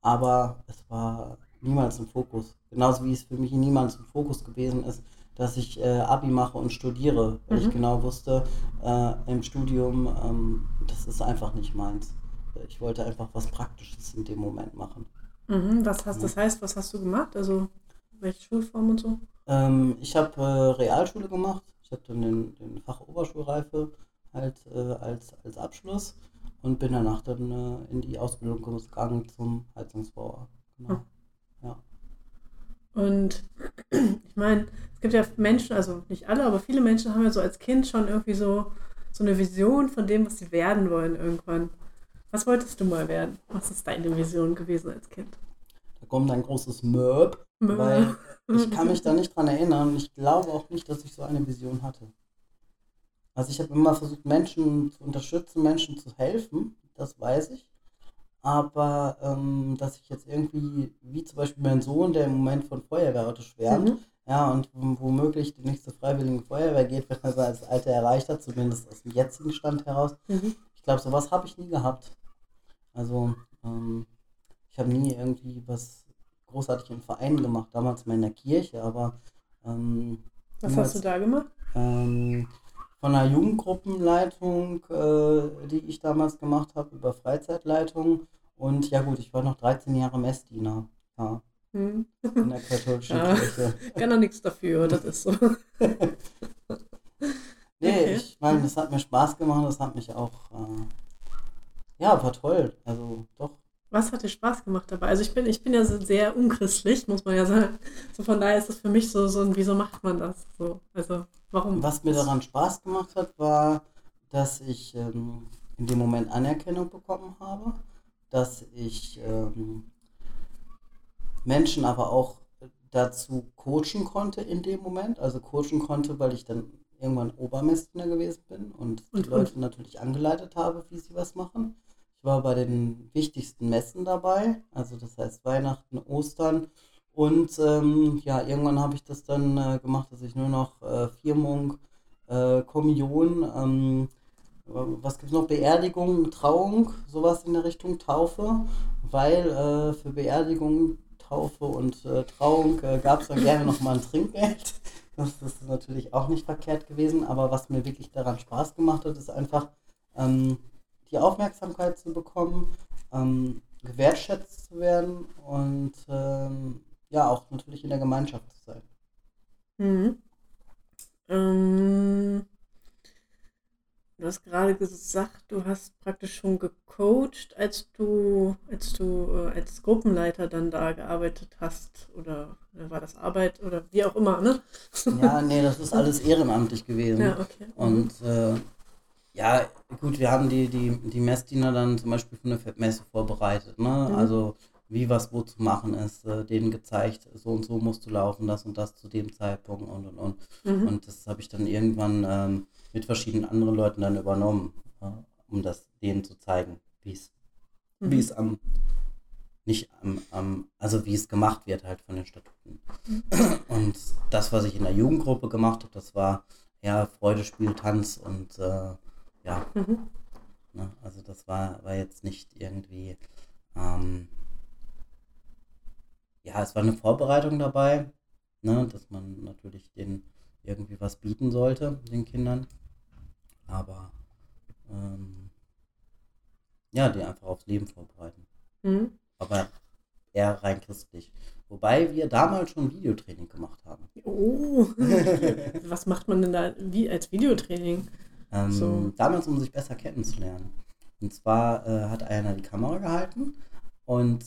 Aber es war niemals im Fokus. Genauso wie es für mich niemals im Fokus gewesen ist, dass ich äh, Abi mache und studiere, weil mhm. ich genau wusste, äh, im Studium, ähm, das ist einfach nicht meins. Ich wollte einfach was Praktisches in dem Moment machen. Mhm, was hast, ja. Das heißt, was hast du gemacht? Also welche Schulform und so? Ähm, ich habe äh, Realschule gemacht. Ich habe dann den, den Fach Oberschulreife halt äh, als, als Abschluss und bin danach dann äh, in die Ausbildung gegangen zum Heizungsbauer. Genau. Mhm. Ja. Und ich meine, es gibt ja Menschen, also nicht alle, aber viele Menschen haben ja so als Kind schon irgendwie so, so eine Vision von dem, was sie werden wollen irgendwann. Was wolltest du mal werden? Was ist deine Vision gewesen als Kind? Da kommt ein großes Möb, weil ich kann mich da nicht dran erinnern und ich glaube auch nicht, dass ich so eine Vision hatte. Also ich habe immer versucht, Menschen zu unterstützen, Menschen zu helfen, das weiß ich. Aber ähm, dass ich jetzt irgendwie, wie zum Beispiel mein Sohn, der im Moment von Feuerwehrauto schwärmt, mhm. ja, und womöglich die nächste freiwillige Feuerwehr geht, wenn er das Alter erreicht hat, zumindest aus dem jetzigen Stand heraus. Mhm. Ich glaube, sowas habe ich nie gehabt. Also, ähm, ich habe nie irgendwie was großartig im Verein gemacht, damals mal in der Kirche, aber. Ähm, was hast du da gemacht? Ähm, von einer Jugendgruppenleitung, äh, die ich damals gemacht habe, über Freizeitleitung. Und ja gut, ich war noch 13 Jahre Messdiener. Ja. Hm. In der katholischen ja, Kirche. Kann doch nichts dafür, das ist so. nee, okay. ich meine, das hat mir Spaß gemacht, das hat mich auch, äh, ja, war toll. Also doch, was hat dir Spaß gemacht dabei? Also ich bin, ich bin ja sehr unchristlich, muss man ja sagen. So von daher ist das für mich so, so ein, wieso macht man das? So, also warum? Was mir daran Spaß gemacht hat, war, dass ich ähm, in dem Moment Anerkennung bekommen habe, dass ich ähm, Menschen aber auch dazu coachen konnte in dem Moment. Also coachen konnte, weil ich dann irgendwann Obermessdiener gewesen bin und, und die Leute und? natürlich angeleitet habe, wie sie was machen. Ich war bei den wichtigsten Messen dabei, also das heißt Weihnachten, Ostern. Und ähm, ja, irgendwann habe ich das dann äh, gemacht, dass ich nur noch äh, Firmung, äh, Kommunion, ähm, was gibt es noch? Beerdigung, Trauung, sowas in der Richtung Taufe, weil äh, für Beerdigung, Taufe und äh, Trauung äh, gab es dann gerne nochmal ein Trinkgeld. Das ist natürlich auch nicht verkehrt gewesen, aber was mir wirklich daran Spaß gemacht hat, ist einfach, ähm, die Aufmerksamkeit zu bekommen, ähm, gewertschätzt zu werden und ähm, ja, auch natürlich in der Gemeinschaft zu sein. Mhm. Du hast gerade gesagt, du hast praktisch schon gecoacht, als du, als du äh, als Gruppenleiter dann da gearbeitet hast. Oder war das Arbeit oder wie auch immer, ne? Ja, nee, das ist alles ehrenamtlich gewesen. Ja, okay. Und äh, ja, gut, wir haben die, die, die Messdiener dann zum Beispiel für eine Messe vorbereitet, ne? Mhm. Also wie was wo zu machen ist, äh, denen gezeigt, so und so musst du laufen, das und das zu dem Zeitpunkt und und und. Mhm. Und das habe ich dann irgendwann ähm, mit verschiedenen anderen Leuten dann übernommen, äh, um das denen zu zeigen, wie es, mhm. wie es am nicht am, am, also wie es gemacht wird halt von den Statuten. Mhm. Und das, was ich in der Jugendgruppe gemacht habe, das war ja Freude, Spiel, Tanz und äh, ja. Mhm. Ne, also das war, war jetzt nicht irgendwie, ähm, ja, es war eine Vorbereitung dabei, ne, dass man natürlich denen irgendwie was bieten sollte, den Kindern. Aber ähm, ja, die einfach aufs Leben vorbereiten. Mhm. Aber eher rein christlich. Wobei wir damals schon Videotraining gemacht haben. Oh, was macht man denn da wie als Videotraining? Ähm, so. Damals, um sich besser kennenzulernen. Und zwar äh, hat einer die Kamera gehalten und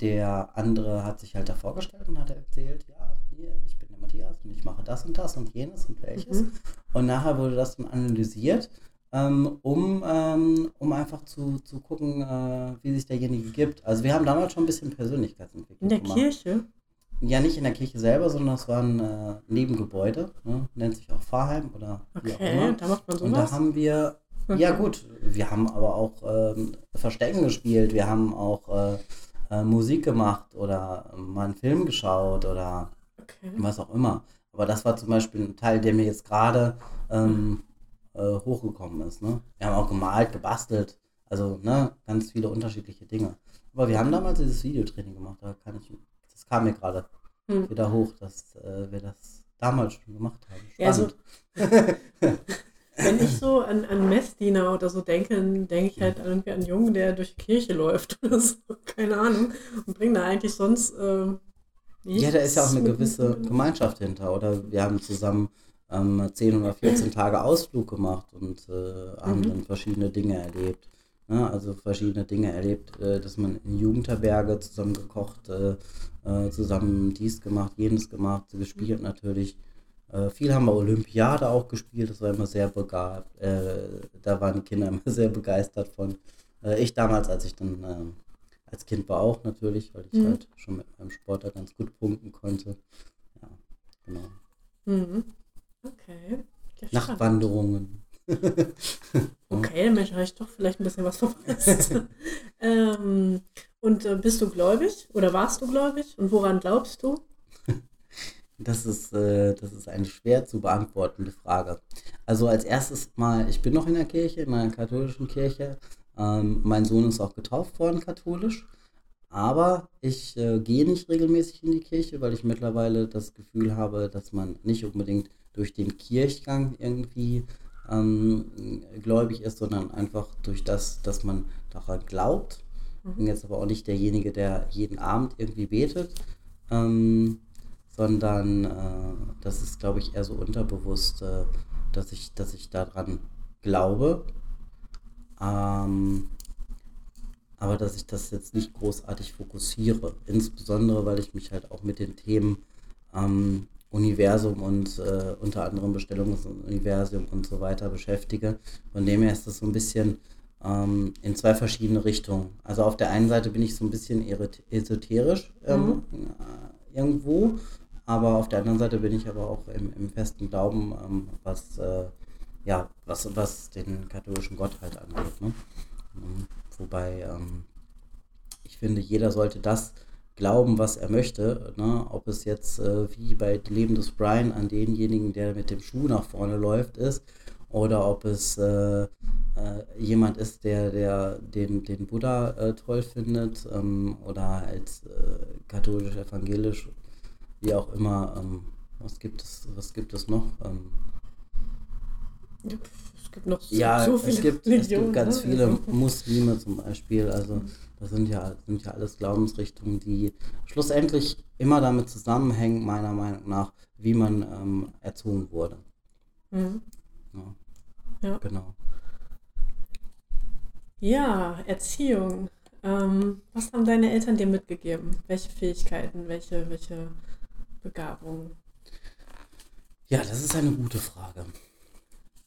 der andere hat sich halt da vorgestellt und hat erzählt, ja, hier, ich bin Matthias und ich mache das und das und jenes und welches. Mhm. Und nachher wurde das dann analysiert, ähm, um, ähm, um einfach zu, zu gucken, äh, wie sich derjenige gibt. Also wir haben damals schon ein bisschen Persönlichkeitsentwicklung In der gemacht. Kirche? Ja, nicht in der Kirche selber, sondern es waren äh, Nebengebäude, ne? nennt sich auch Pfarrheim oder wie auch Okay, immer. da macht man Und da sowas. haben wir, ja gut, wir haben aber auch ähm, Verstecken gespielt, wir haben auch äh, äh, Musik gemacht oder mal einen Film geschaut oder Okay. was auch immer. Aber das war zum Beispiel ein Teil, der mir jetzt gerade ähm, äh, hochgekommen ist. Ne? Wir haben auch gemalt, gebastelt, also ne, ganz viele unterschiedliche Dinge. Aber wir haben damals dieses Videotraining gemacht, da kann ich, das kam mir gerade Hm. wieder hoch, dass äh, wir das damals schon gemacht haben. Ja, also- Spannend. Wenn ich so an, an Messdiener oder so denke, dann denke ich halt irgendwie an einen Jungen, der durch die Kirche läuft oder so, keine Ahnung, und bringt da eigentlich sonst. ähm, Ja, da ist ja auch eine gewisse Gemeinschaft hinter. Oder wir haben zusammen ähm, 10 oder 14 Tage Ausflug gemacht und äh, haben Mhm. dann verschiedene Dinge erlebt. Ne? Also verschiedene Dinge erlebt, äh, dass man in Jugendherberge zusammen gekocht, äh, äh, zusammen dies gemacht, jenes gemacht, gespielt natürlich. Äh, viel haben wir Olympiade auch gespielt, das war immer sehr begabt. Äh, da waren die Kinder immer sehr begeistert von. Ich damals, als ich dann ähm, als Kind war auch natürlich, weil ich Mhm. halt schon mit meinem Sport da ganz gut punkten konnte. Ja, genau. Mhm. Okay. Ja. Nachtwanderungen. Okay, Mensch, habe ich doch vielleicht ein bisschen was verpasst. ähm, und äh, bist du gläubig oder warst du gläubig? Und woran glaubst du? Das ist, äh, das ist eine schwer zu beantwortende Frage. Also als erstes mal, ich bin noch in der Kirche, in einer katholischen Kirche. Ähm, mein Sohn ist auch getauft worden katholisch. Aber ich äh, gehe nicht regelmäßig in die Kirche, weil ich mittlerweile das Gefühl habe, dass man nicht unbedingt durch den Kirchgang irgendwie ähm, gläubig ist, sondern einfach durch das, dass man daran glaubt. Mhm. Bin jetzt aber auch nicht derjenige, der jeden Abend irgendwie betet, ähm, sondern äh, das ist, glaube ich, eher so unterbewusst, äh, dass ich, dass ich daran glaube. Ähm, aber dass ich das jetzt nicht großartig fokussiere. Insbesondere, weil ich mich halt auch mit den Themen ähm, Universum und äh, unter anderem Bestellungsuniversum und so weiter beschäftige. Von dem her ist das so ein bisschen ähm, in zwei verschiedene Richtungen. Also auf der einen Seite bin ich so ein bisschen esoterisch ähm, äh, irgendwo, aber auf der anderen Seite bin ich aber auch im, im festen Glauben, ähm, was, äh, ja, was, was den katholischen Gott halt angeht. Ne? Ähm, Wobei ähm, ich finde, jeder sollte das glauben, was er möchte. Ne? Ob es jetzt äh, wie bei Leben des Brian an denjenigen, der mit dem Schuh nach vorne läuft, ist, oder ob es äh, äh, jemand ist, der, der den, den Buddha äh, toll findet, ähm, oder als äh, katholisch, evangelisch, wie auch immer. Ähm, was gibt es, was gibt es noch? Ähm, Es gibt noch so, ja, so es, viele gibt, es Religionen. gibt ganz ne? viele Muslime zum Beispiel. Also das sind ja, sind ja alles Glaubensrichtungen, die schlussendlich immer damit zusammenhängen, meiner Meinung nach, wie man ähm, erzogen wurde. Mhm. Ja. Ja. Genau. Ja, Erziehung. Ähm, was haben deine Eltern dir mitgegeben? Welche Fähigkeiten, welche, welche Begabungen? Ja, das ist eine gute Frage.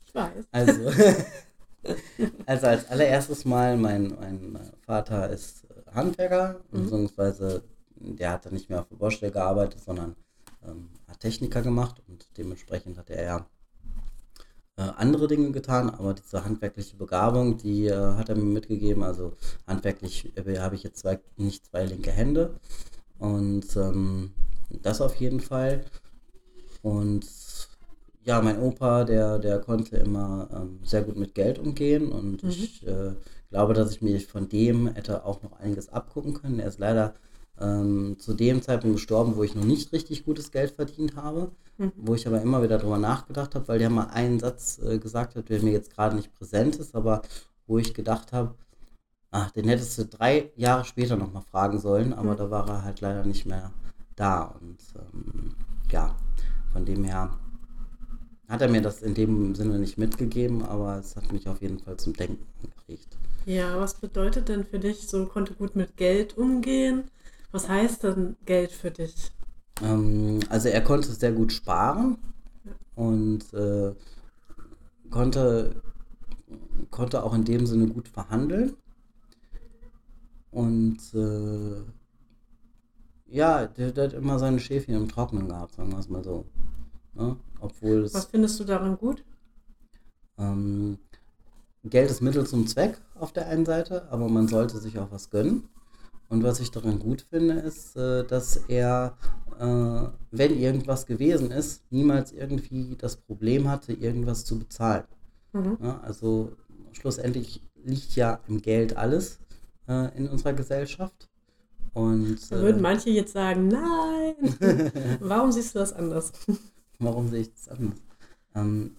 Ich weiß. Also, also als allererstes mal, mein, mein Vater ist Handwerker, Mhm. beziehungsweise der hat dann nicht mehr auf der Baustelle gearbeitet, sondern ähm, hat Techniker gemacht und dementsprechend hat er ja äh, andere Dinge getan, aber diese handwerkliche Begabung, die äh, hat er mir mitgegeben. Also handwerklich äh, habe ich jetzt zwei, nicht zwei linke Hände und ähm, das auf jeden Fall. Und ja, mein Opa, der, der konnte immer ähm, sehr gut mit Geld umgehen und Mhm. ich äh, glaube, dass ich mir von dem hätte auch noch einiges abgucken können. Er ist leider ähm, zu dem Zeitpunkt gestorben, wo ich noch nicht richtig gutes Geld verdient habe, Mhm. wo ich aber immer wieder drüber nachgedacht habe, weil der mal einen Satz äh, gesagt hat, der mir jetzt gerade nicht präsent ist, aber wo ich gedacht habe, ach, den hättest du drei Jahre später nochmal fragen sollen, aber Mhm. da war er halt leider nicht mehr da und ähm, ja, von dem her hat er mir das in dem Sinne nicht mitgegeben, aber es hat mich auf jeden Fall zum Denken angeregt. Ja, was bedeutet denn für dich so, konnte gut mit Geld umgehen? Was heißt denn Geld für dich? Ähm, also er konnte sehr gut sparen und äh, konnte konnte auch in dem Sinne gut verhandeln. Und äh, ja, der, der, hat immer seine Schäfchen im Trockenen gehabt, sagen wir es mal so. Ja, obwohl es, Was findest du daran gut? ähm, Geld ist Mittel zum Zweck auf der einen Seite, aber man sollte sich auch was gönnen. Und was ich daran gut finde, ist, äh, dass er, äh, wenn irgendwas gewesen ist, niemals irgendwie das Problem hatte, irgendwas zu bezahlen. Mhm. Also schlussendlich liegt ja im Geld alles äh, in unserer Gesellschaft. Und Da würden manche jetzt sagen, nein. Warum siehst du das anders? warum sehe ich das anders? Ähm,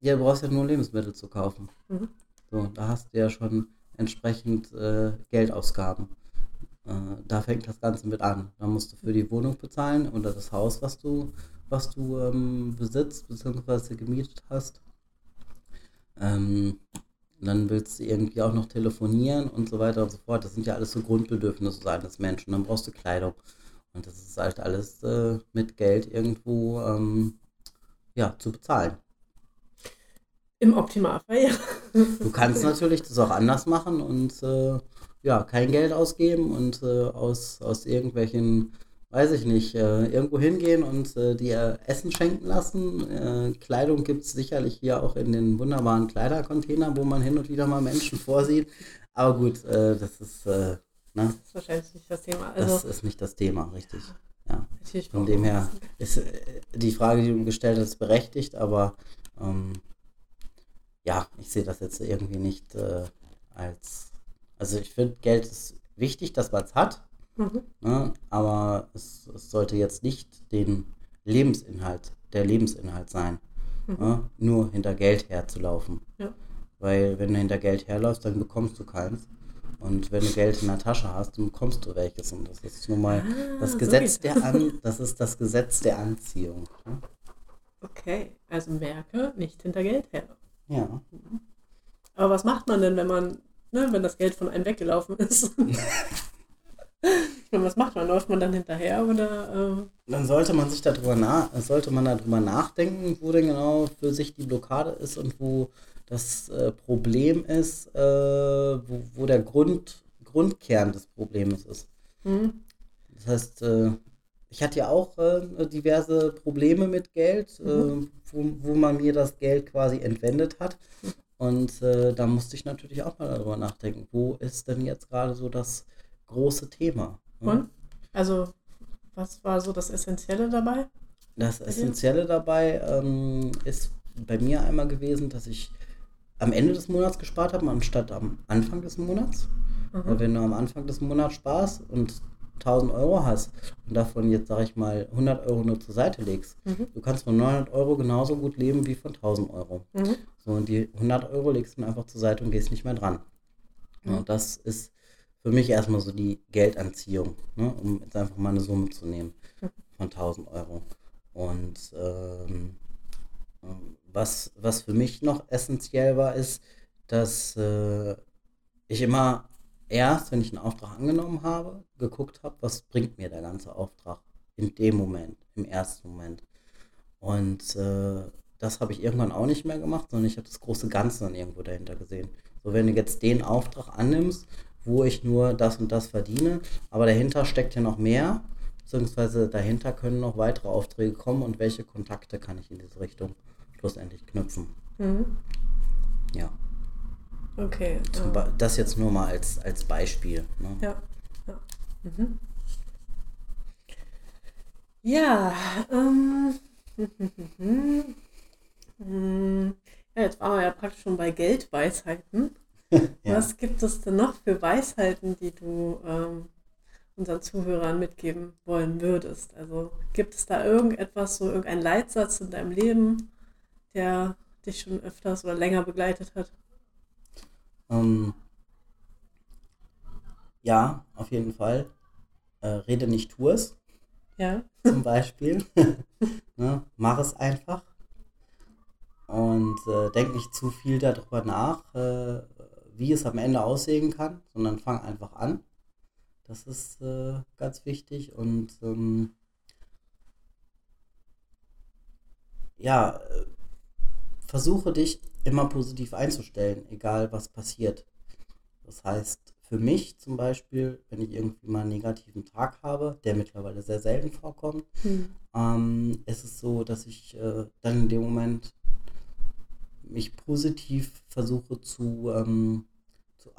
ja, du brauchst ja nur Lebensmittel zu kaufen. Mhm. So, da hast du ja schon entsprechend äh, Geldausgaben. Äh, da fängt das Ganze mit an. Da musst du für die Wohnung bezahlen oder das Haus, was du, was du ähm, besitzt bzw. gemietet hast. Ähm, dann willst du irgendwie auch noch telefonieren und so weiter und so fort. Das sind ja alles so Grundbedürfnisse eines Menschen. Dann brauchst du Kleidung. Und das ist halt alles äh, mit Geld irgendwo ähm, ja, zu bezahlen. Im Optimalfall, ja. Du kannst natürlich das auch anders machen und äh, ja, kein Geld ausgeben und äh, aus, aus irgendwelchen, weiß ich nicht, äh, irgendwo hingehen und äh, dir Essen schenken lassen. Äh, Kleidung gibt es sicherlich hier auch in den wunderbaren Kleidercontainern, wo man hin und wieder mal Menschen vorsieht. Aber gut, äh, das ist, ne, Das ist wahrscheinlich nicht das Thema. das Also, ist nicht das Thema, richtig. Ja. natürlich Von dem her ist äh, die Frage, die du gestellt hast, berechtigt, aber ähm, ja, ich sehe das jetzt irgendwie nicht äh, als. Also ich finde, Geld ist wichtig, dass man es hat, Mhm. ne? aber es, es sollte jetzt nicht den Lebensinhalt, der Lebensinhalt sein, Mhm. ne? nur hinter Geld herzulaufen. Ja. Weil wenn du hinter Geld herläufst, dann bekommst du keins. Und wenn du Geld in der Tasche hast, dann bekommst du welches. Und das ist nun mal Ah, das so Gesetz geht's. der An das ist das Gesetz der Anziehung. ne? Okay, also merke, nicht hinter Geld her. Ja. Aber was macht man denn, wenn man, ne, wenn das Geld von einem weggelaufen ist? ich meine, was macht man? Läuft man dann hinterher oder? ähm, Dann sollte man sich darüber nach, sollte man darüber nachdenken, wo denn genau für sich die Blockade ist und wo das äh, Problem ist, äh, wo, wo der Grund, Grundkern des Problems ist. hm? Das heißt, äh, ich hatte ja auch äh, diverse Probleme mit Geld, Mhm. äh, wo, wo man mir das Geld quasi entwendet hat. Und äh, da musste ich natürlich auch mal darüber nachdenken, wo ist denn jetzt gerade so das große Thema? ne? Und? Also, was war so das Essentielle dabei? Das? Essentielle dabei ähm, ist bei mir einmal gewesen, dass ich am Ende des Monats gespart habe, anstatt am Anfang des Monats. Weil Mhm. wenn du am Anfang des Monats sparst und 1000 Euro hast und davon jetzt, sage ich mal, 100 Euro nur zur Seite legst, Mhm. du kannst von 900 Euro genauso gut leben wie von 1000 Euro. Mhm. So, und die 100 Euro legst du einfach zur Seite und gehst nicht mehr dran. Ja, Mhm. und das ist für mich erstmal so die Geldanziehung, ne, um jetzt einfach mal eine Summe zu nehmen von 1000 Euro. Und ähm, ähm, was, was für mich noch essentiell war, ist, dass äh, ich immer erst, wenn ich einen Auftrag angenommen habe, geguckt habe, was bringt mir der ganze Auftrag in dem Moment, im ersten Moment. Und äh, das habe ich irgendwann auch nicht mehr gemacht, sondern ich habe das große Ganze dann irgendwo dahinter gesehen. So, wenn du jetzt den Auftrag annimmst, wo ich nur das und das verdiene, aber dahinter steckt ja noch mehr, beziehungsweise dahinter können noch weitere Aufträge kommen und welche Kontakte kann ich in diese Richtung schlussendlich knüpfen. Mhm. Ja, Okay. ja. Be- das jetzt nur mal als, als Beispiel. Ne? Ja. Ja. Mhm. Ja, ähm. Hm, Ja, jetzt waren wir ja praktisch schon bei Geldweisheiten. Ja. Was gibt es denn noch für Weisheiten, die du ähm, unseren Zuhörern mitgeben wollen würdest? Also gibt es da irgendetwas, so irgendein Leitsatz in deinem Leben, der dich schon öfters oder länger begleitet hat? Ähm, ja, auf jeden Fall. Äh, rede nicht, tu es, Ja. zum Beispiel. ne? Mach es einfach. Und äh, denk nicht zu viel darüber nach, äh, wie es am Ende aussehen kann, sondern fang einfach an. Das ist äh, ganz wichtig. Und ähm, ja, äh, versuche dich immer positiv einzustellen, egal was passiert. Das heißt, für mich zum Beispiel, wenn ich irgendwie mal einen negativen Tag habe, der mittlerweile sehr selten vorkommt, hm. ähm, ist es so, dass ich äh, dann in dem Moment mich positiv versuche zu, ähm, zu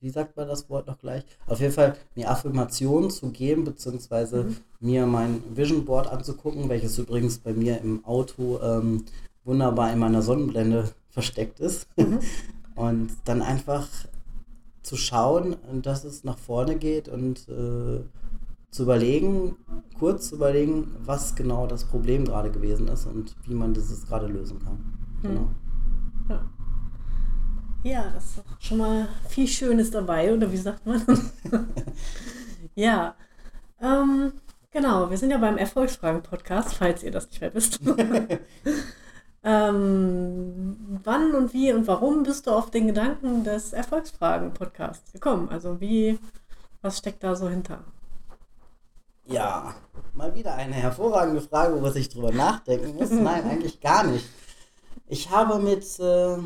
wie sagt man das Wort noch gleich? Auf jeden Fall mir Affirmationen zu geben, beziehungsweise mhm. mir mein Vision Board anzugucken, welches übrigens bei mir im Auto ähm, wunderbar in meiner Sonnenblende versteckt ist. Mhm. Und dann einfach zu schauen, dass es nach vorne geht und äh, zu überlegen, kurz zu überlegen, was genau das Problem gerade gewesen ist und wie man dieses gerade lösen kann. Mhm. Genau. Ja. Ja, das ist schon mal viel Schönes dabei, oder wie sagt man? ja, ähm, genau, wir sind ja beim Erfolgsfragen-Podcast, falls ihr das nicht mehr wisst. ähm, wann und wie und warum bist du auf den Gedanken des Erfolgsfragen-Podcasts gekommen? Also wie, was steckt da so hinter? Ja, mal wieder eine hervorragende Frage, wo ich drüber nachdenken muss. Nein, eigentlich gar nicht. Ich habe mit äh,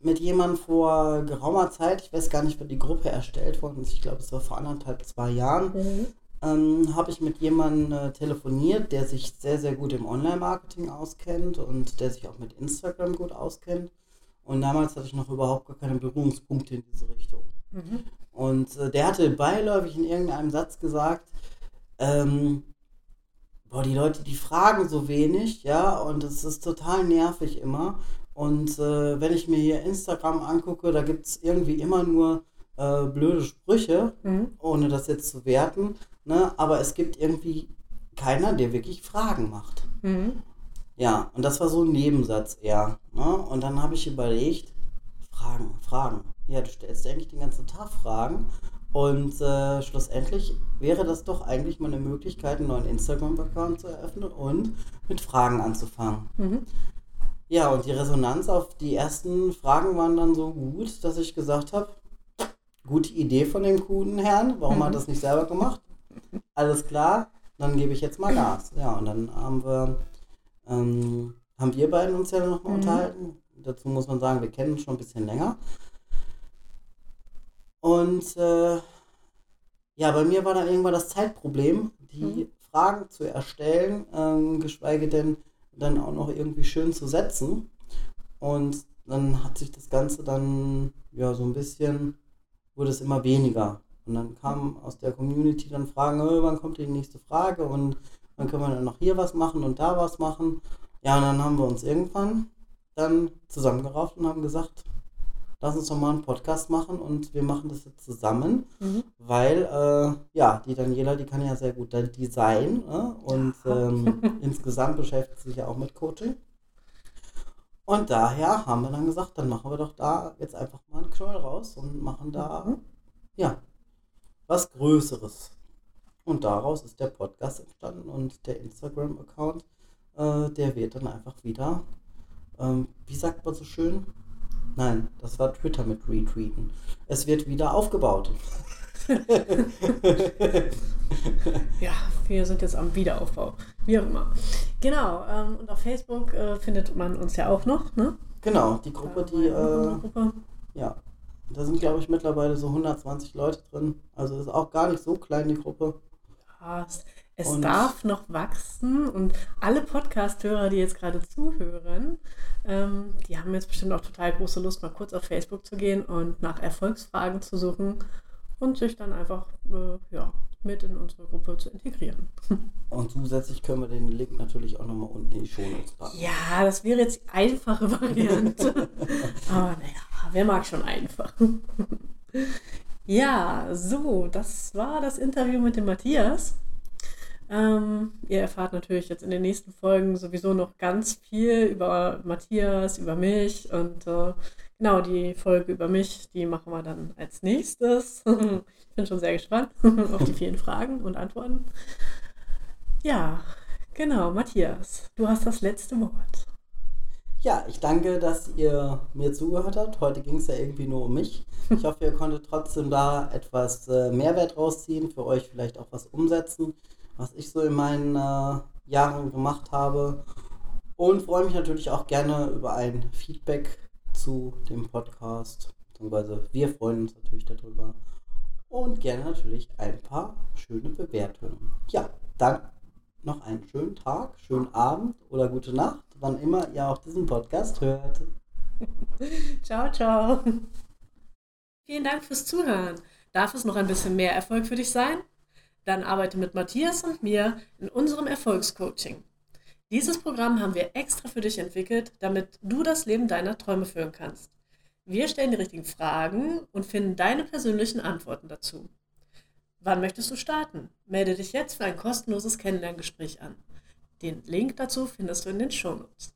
mit jemandem vor geraumer Zeit, ich weiß gar nicht, wann die Gruppe erstellt worden ist, ich glaube, es war vor anderthalb, zwei Jahren, mhm. Ähm, habe ich mit jemandem äh, telefoniert, der sich sehr, sehr gut im Online-Marketing auskennt und der sich auch mit Instagram gut auskennt. Und damals hatte ich noch überhaupt gar keine Berührungspunkte in diese Richtung. Mhm. Und äh, der hatte beiläufig in irgendeinem Satz gesagt, ähm, boah, die Leute, die fragen so wenig, ja, und es ist total nervig immer. Und äh, wenn ich mir hier Instagram angucke, da gibt es irgendwie immer nur äh, blöde Sprüche, mhm. ohne das jetzt zu werten. Ne? Aber es gibt irgendwie keiner, der wirklich Fragen macht. Mhm. Ja, und das war so ein Nebensatz eher. Ne? Und dann habe ich überlegt, Fragen, Fragen. Ja, du stellst eigentlich den ganzen Tag Fragen. Und äh, schlussendlich wäre das doch eigentlich mal eine Möglichkeit, einen neuen Instagram-Account zu eröffnen und mit Fragen anzufangen. Mhm. Ja, und die Resonanz auf die ersten Fragen waren dann so gut, dass ich gesagt habe, gute Idee von dem guten Herrn, warum mhm. hat er das nicht selber gemacht? Alles klar, dann gebe ich jetzt mal Gas. Ja, und dann haben wir, ähm, haben wir beiden uns ja nochmal mhm. unterhalten. Dazu muss man sagen, wir kennen uns schon ein bisschen länger. Und äh, ja, bei mir war dann irgendwann das Zeitproblem, die mhm. Fragen zu erstellen, ähm, geschweige denn dann auch noch irgendwie schön zu setzen. Und dann hat sich das Ganze dann ja so ein bisschen, wurde es immer weniger. Und dann kamen aus der Community dann Fragen, oh, wann kommt die nächste Frage und dann können wir dann noch hier was machen und da was machen. Ja, und dann haben wir uns irgendwann dann zusammengerauft und haben gesagt, lass uns doch mal einen Podcast machen und wir machen das jetzt zusammen, mhm. weil äh, ja, die Daniela, die kann ja sehr gut Design äh, und ähm, insgesamt beschäftigt sich ja auch mit Coaching. Und daher haben wir dann gesagt, dann machen wir doch da jetzt einfach mal einen Knoll raus und machen da mhm. ja was Größeres. Und daraus ist der Podcast entstanden und der Instagram-Account, äh, der wird dann einfach wieder, ähm, wie sagt man so schön, Nein, das war Twitter mit Retweeten. Es wird wieder aufgebaut. ja, wir sind jetzt am Wiederaufbau. Wie auch immer. Genau, ähm, und auf Facebook äh, findet man uns ja auch noch, ne? Genau, die Gruppe, die. Äh, Gruppe. Ja, da sind, glaube ich, mittlerweile so 120 Leute drin. Also ist auch gar nicht so klein, die Gruppe. Ja, es und darf noch wachsen und alle Podcast-Hörer, die jetzt gerade zuhören, ähm, die haben jetzt bestimmt auch total große Lust, mal kurz auf Facebook zu gehen und nach Erfolgsfragen zu suchen und sich dann einfach äh, ja, mit in unsere Gruppe zu integrieren. Und zusätzlich können wir den Link natürlich auch nochmal unten in die Show Notes packen. Ja, das wäre jetzt die einfache Variante. Aber naja, wer mag schon einfach? ja, so, das war das Interview mit dem Matthias. Ähm, ihr erfahrt natürlich jetzt in den nächsten Folgen sowieso noch ganz viel über Matthias, über mich und äh, genau die Folge über mich, die machen wir dann als nächstes. Bin schon sehr gespannt auf die vielen Fragen und Antworten. Ja, genau, Matthias, du hast das letzte Wort. Ja, ich danke, dass ihr mir zugehört habt. Heute ging es ja irgendwie nur um mich. Ich hoffe, ihr konntet trotzdem da etwas äh, Mehrwert rausziehen, für euch vielleicht auch was umsetzen was ich so in meinen äh, Jahren gemacht habe. Und freue mich natürlich auch gerne über ein Feedback zu dem Podcast. Beziehungsweise wir freuen uns natürlich darüber. Und gerne natürlich ein paar schöne Bewertungen. Ja, dann noch einen schönen Tag, schönen Abend oder gute Nacht, wann immer ihr auch diesen Podcast hört. ciao, ciao. Vielen Dank fürs Zuhören. Darf es noch ein bisschen mehr Erfolg für dich sein? Dann arbeite mit Matthias und mir in unserem Erfolgscoaching. Dieses Programm haben wir extra für dich entwickelt, damit du das Leben deiner Träume führen kannst. Wir stellen die richtigen Fragen und finden deine persönlichen Antworten dazu. Wann möchtest du starten? Melde dich jetzt für ein kostenloses Kennenlerngespräch an. Den Link dazu findest du in den Shownotes.